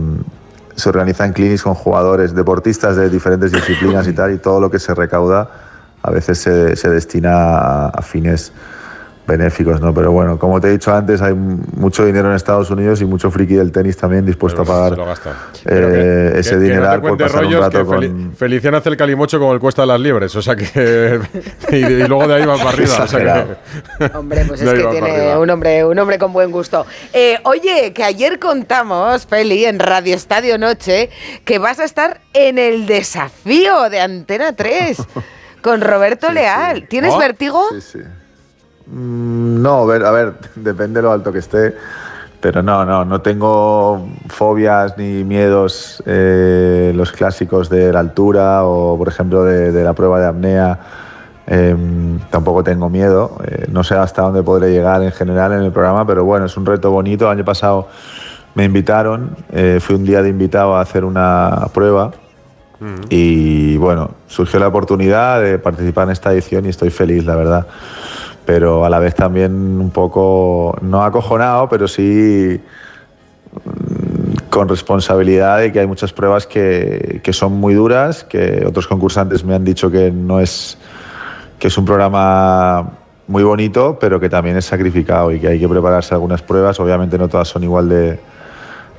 se organizan clinics con jugadores, deportistas de diferentes disciplinas y tal, y todo lo que se recauda a veces se, destina a fines benéficos, ¿no? Pero bueno, como te he dicho antes, hay mucho dinero en Estados Unidos y mucho friki del tenis también dispuesto a pagar que- eh, ese que- que dineral no te por pasar un rollos rato que Feli- con... Feliciano hace el calimocho como el cuesta de las liebres, o sea que. y, y luego de ahí va para arriba. O sea que, Hombre, pues es que tiene un hombre, un hombre con buen gusto. Eh, oye, que ayer contamos, Feli, en Radio Estadio Noche, que vas a estar en el desafío de Antena 3 con Roberto Leal. ¿Tienes Oh, vértigo? Sí, sí. Mm, No, a ver, a ver, depende de lo alto que esté. Pero no, no, no tengo fobias ni miedos, eh, los clásicos de la altura o, por ejemplo, de, de la prueba de apnea. Em, tampoco tengo miedo. Eh, no sé hasta dónde podré llegar en general en el programa, pero bueno, es un reto bonito. El año pasado me invitaron, eh, fui un día de invitado a hacer una prueba. Y bueno, surgió la oportunidad de participar en esta edición y estoy feliz, la verdad. Pero a la vez también un poco, no acojonado, pero sí mm, con responsabilidad de que hay muchas pruebas que, que son muy duras, que otros concursantes me han dicho que no es, que es un programa muy bonito, pero que también es sacrificado y que hay que prepararse algunas pruebas. Obviamente no todas son igual de,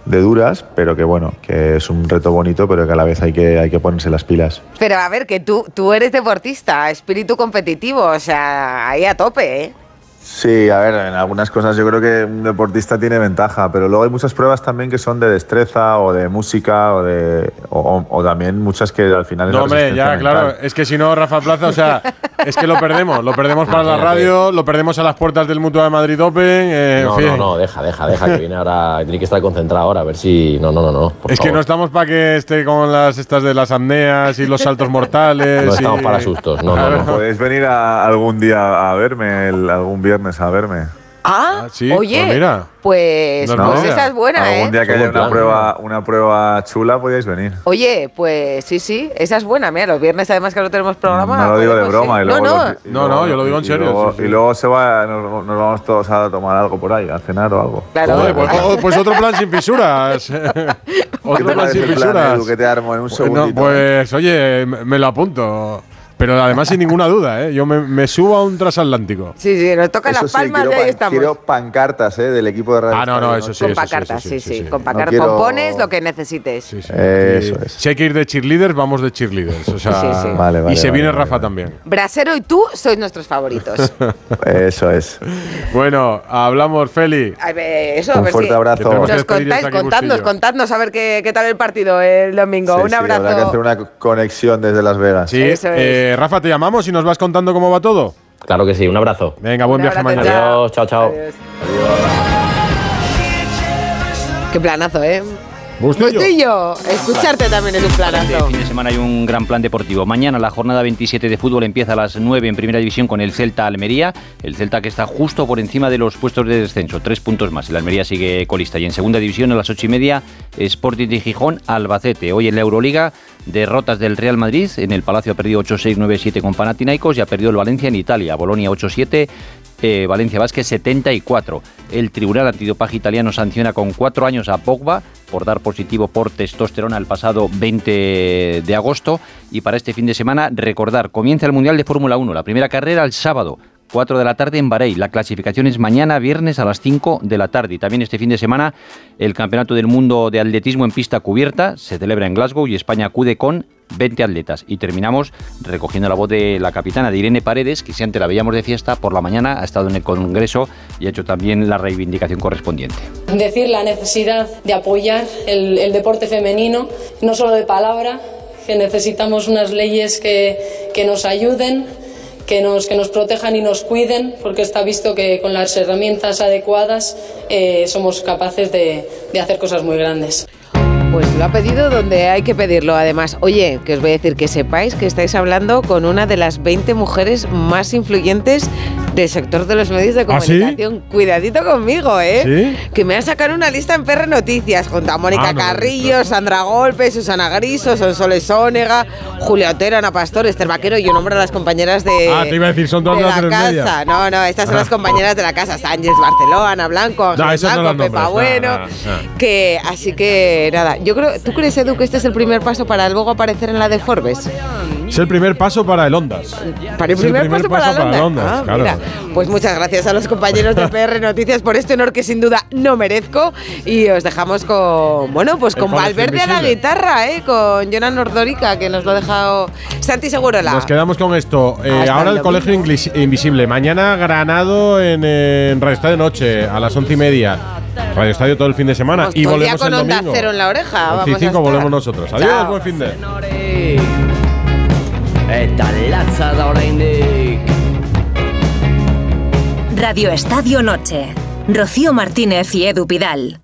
de duras, pero que bueno, que es un reto bonito, pero que a la vez hay que, hay que ponerse las pilas. Pero a ver, que tú, tú eres deportista, espíritu competitivo, o sea, ahí a tope, ¿eh? Sí, a ver, en algunas cosas yo creo que un deportista tiene ventaja, pero luego hay muchas pruebas también que son de destreza o de música o de o, o también muchas que al final es No, hombre, ya, mental. claro. Es que si no, Rafa Plaza, o sea, es que lo perdemos. Lo perdemos para la radio, lo perdemos a las puertas del Mutua de Madrid Open. eh, en No, fin. no, no, deja, deja, deja, que viene ahora. Tiene que estar concentrado ahora, a ver si. No, no, no, no. por Es que favor. no estamos para que esté con las estas de las apneas y los saltos mortales. No y- estamos para sustos, no, no, no. Podéis venir a- algún día a verme, el- algún viernes a verme. Ah, sí, oye, pues mira. pues, ¿No? pues esa es buena, Algún ¿eh? día que haya una plan. prueba, una prueba chula podéis venir. Oye, pues sí, sí, esa es buena. Mira, los viernes además que no tenemos programa. No lo digo de podemos, broma. sí. Y luego no, no, los- y No, no, yo lo digo en y serio, luego- sí, sí. Y luego se va, nos, nos vamos todos a tomar algo por ahí, a cenar o algo. Claro. Joder, pues, oh, pues otro plan sin fisuras. otro plan sin Ese plan, fisuras. Edu, que te armo en un Pues, segundito. no, pues oye, me me lo apunto. Pero además sin ninguna duda, ¿eh? Yo me, me subo a un transatlántico. Sí, sí, nos tocan Eso las sí, palmas quiero y ahí estamos. Quiero pancartas ¿eh? del equipo de Radio Ah, no, no, eso sí, con eso sí, sí, sí, sí, sí, sí. con No pacartas. quiero- Pompones lo que necesites. Eso es. Si hay que ir de cheerleaders, vamos de cheerleaders. O sea, Sí, sí. Vale, vale, y se vale, viene vale, Rafa vale. también. Brasero y tú sois nuestros favoritos. Eso es. Bueno, hablamos, Feli. A ver, eso, a Un ver fuerte si abrazo. Nos contáis, contadnos, contadnos a ver qué, qué tal el partido el domingo. Sí, Un sí, Habrá que abrazo. hacer una conexión desde Las Vegas. Sí, Eso es. Eh, Rafa, te llamamos y nos vas contando cómo va todo. Claro que sí, un abrazo. Venga, buen viaje mañana. chao. Adiós, chao, chao. Adiós. Qué planazo, ¿eh? Bustillo. Bustillo, escucharte también es un Este planazo. fin de semana hay un gran plan deportivo. Mañana la jornada 27 de fútbol empieza a las 9 en primera división con el Celta Almería. El Celta que está justo por encima de los puestos de descenso, tres puntos más. El Almería sigue colista. Y en segunda división a las 8 y media Sporting de Gijón Albacete. Hoy en la Euroliga derrotas del Real Madrid. En el Palacio ha perdido 8-6, 9-7 con Panathinaikos y ha perdido el Valencia en Italia. Bolonia 8-7. Eh, Valencia Vázquez 74. El Tribunal Antidopaje italiano sanciona con cuatro años a Pogba por dar positivo por testosterona el pasado 20 de agosto. Y para este fin de semana, recordar, comienza el Mundial de Fórmula 1, la primera carrera el sábado. 4 de la tarde en Bahrein. La clasificación es mañana viernes a las 5 de la tarde. Y también este fin de semana el Campeonato del Mundo de Atletismo en pista cubierta se celebra en Glasgow y España acude con 20 atletas. Y terminamos recogiendo la voz de la capitana de Irene Paredes, que si antes la veíamos de fiesta, por la mañana ha estado en el Congreso y ha hecho también la reivindicación correspondiente. Decir la necesidad de apoyar el, deporte femenino, no solo de palabra, que necesitamos unas leyes que, que nos ayuden, que nos, que nos protejan y nos cuiden, porque está visto que con las herramientas adecuadas eh, somos capaces de, de hacer cosas muy grandes. Pues lo ha pedido donde hay que pedirlo. Además, oye, que os voy a decir que sepáis que estáis hablando con una de las 20 mujeres más influyentes del sector de los medios de ¿Ah, sí? comunicación. Cuidadito conmigo, ¿eh? ¿Sí? Que me han sacado una lista en PR Noticias junto a Mónica Ah, no Carrillo, Sandra Golpe, Susana Griso, Sonsoles Sónega, Julia Otero, Ana Pastor, Esther Vaquero. Yo nombro a las compañeras de, Ah, te iba a decir, son todas de las la casa. media. No, no, estas son las Ah. compañeras de la casa. Sánchez Barceló, Ana Blanco, Ángel no Blanco, Pepa. Bueno. No, no, no. Que, así que nada, yo creo, ¿tú crees, Edu, que este es el primer paso para luego aparecer en la de Forbes? Es el primer paso para el Ondas. Para el primer, paso, para, el onda. Ondas, Ah, claro. mira. Pues muchas gracias a los compañeros de PR Noticias por este honor que sin duda no merezco. Y os dejamos con, bueno, pues con Valverde a la guitarra, ¿eh? Con Jonan Ordórica, que nos lo ha dejado Santi Segurola. Nos quedamos con esto. Eh, ahora el el Colegio. Inglis- Invisible. Mañana Granado en, en Radio Estadio Noche a las once y media. Radio Estadio todo el fin de semana. Pues y volvemos con el Onda domingo. Cero en la oreja. 11 Vamos y a 5 estar. volvemos nosotros. Adiós, Chao. buen fin de. Radio Estadio Noche. Rocío Martínez y Edu Pidal.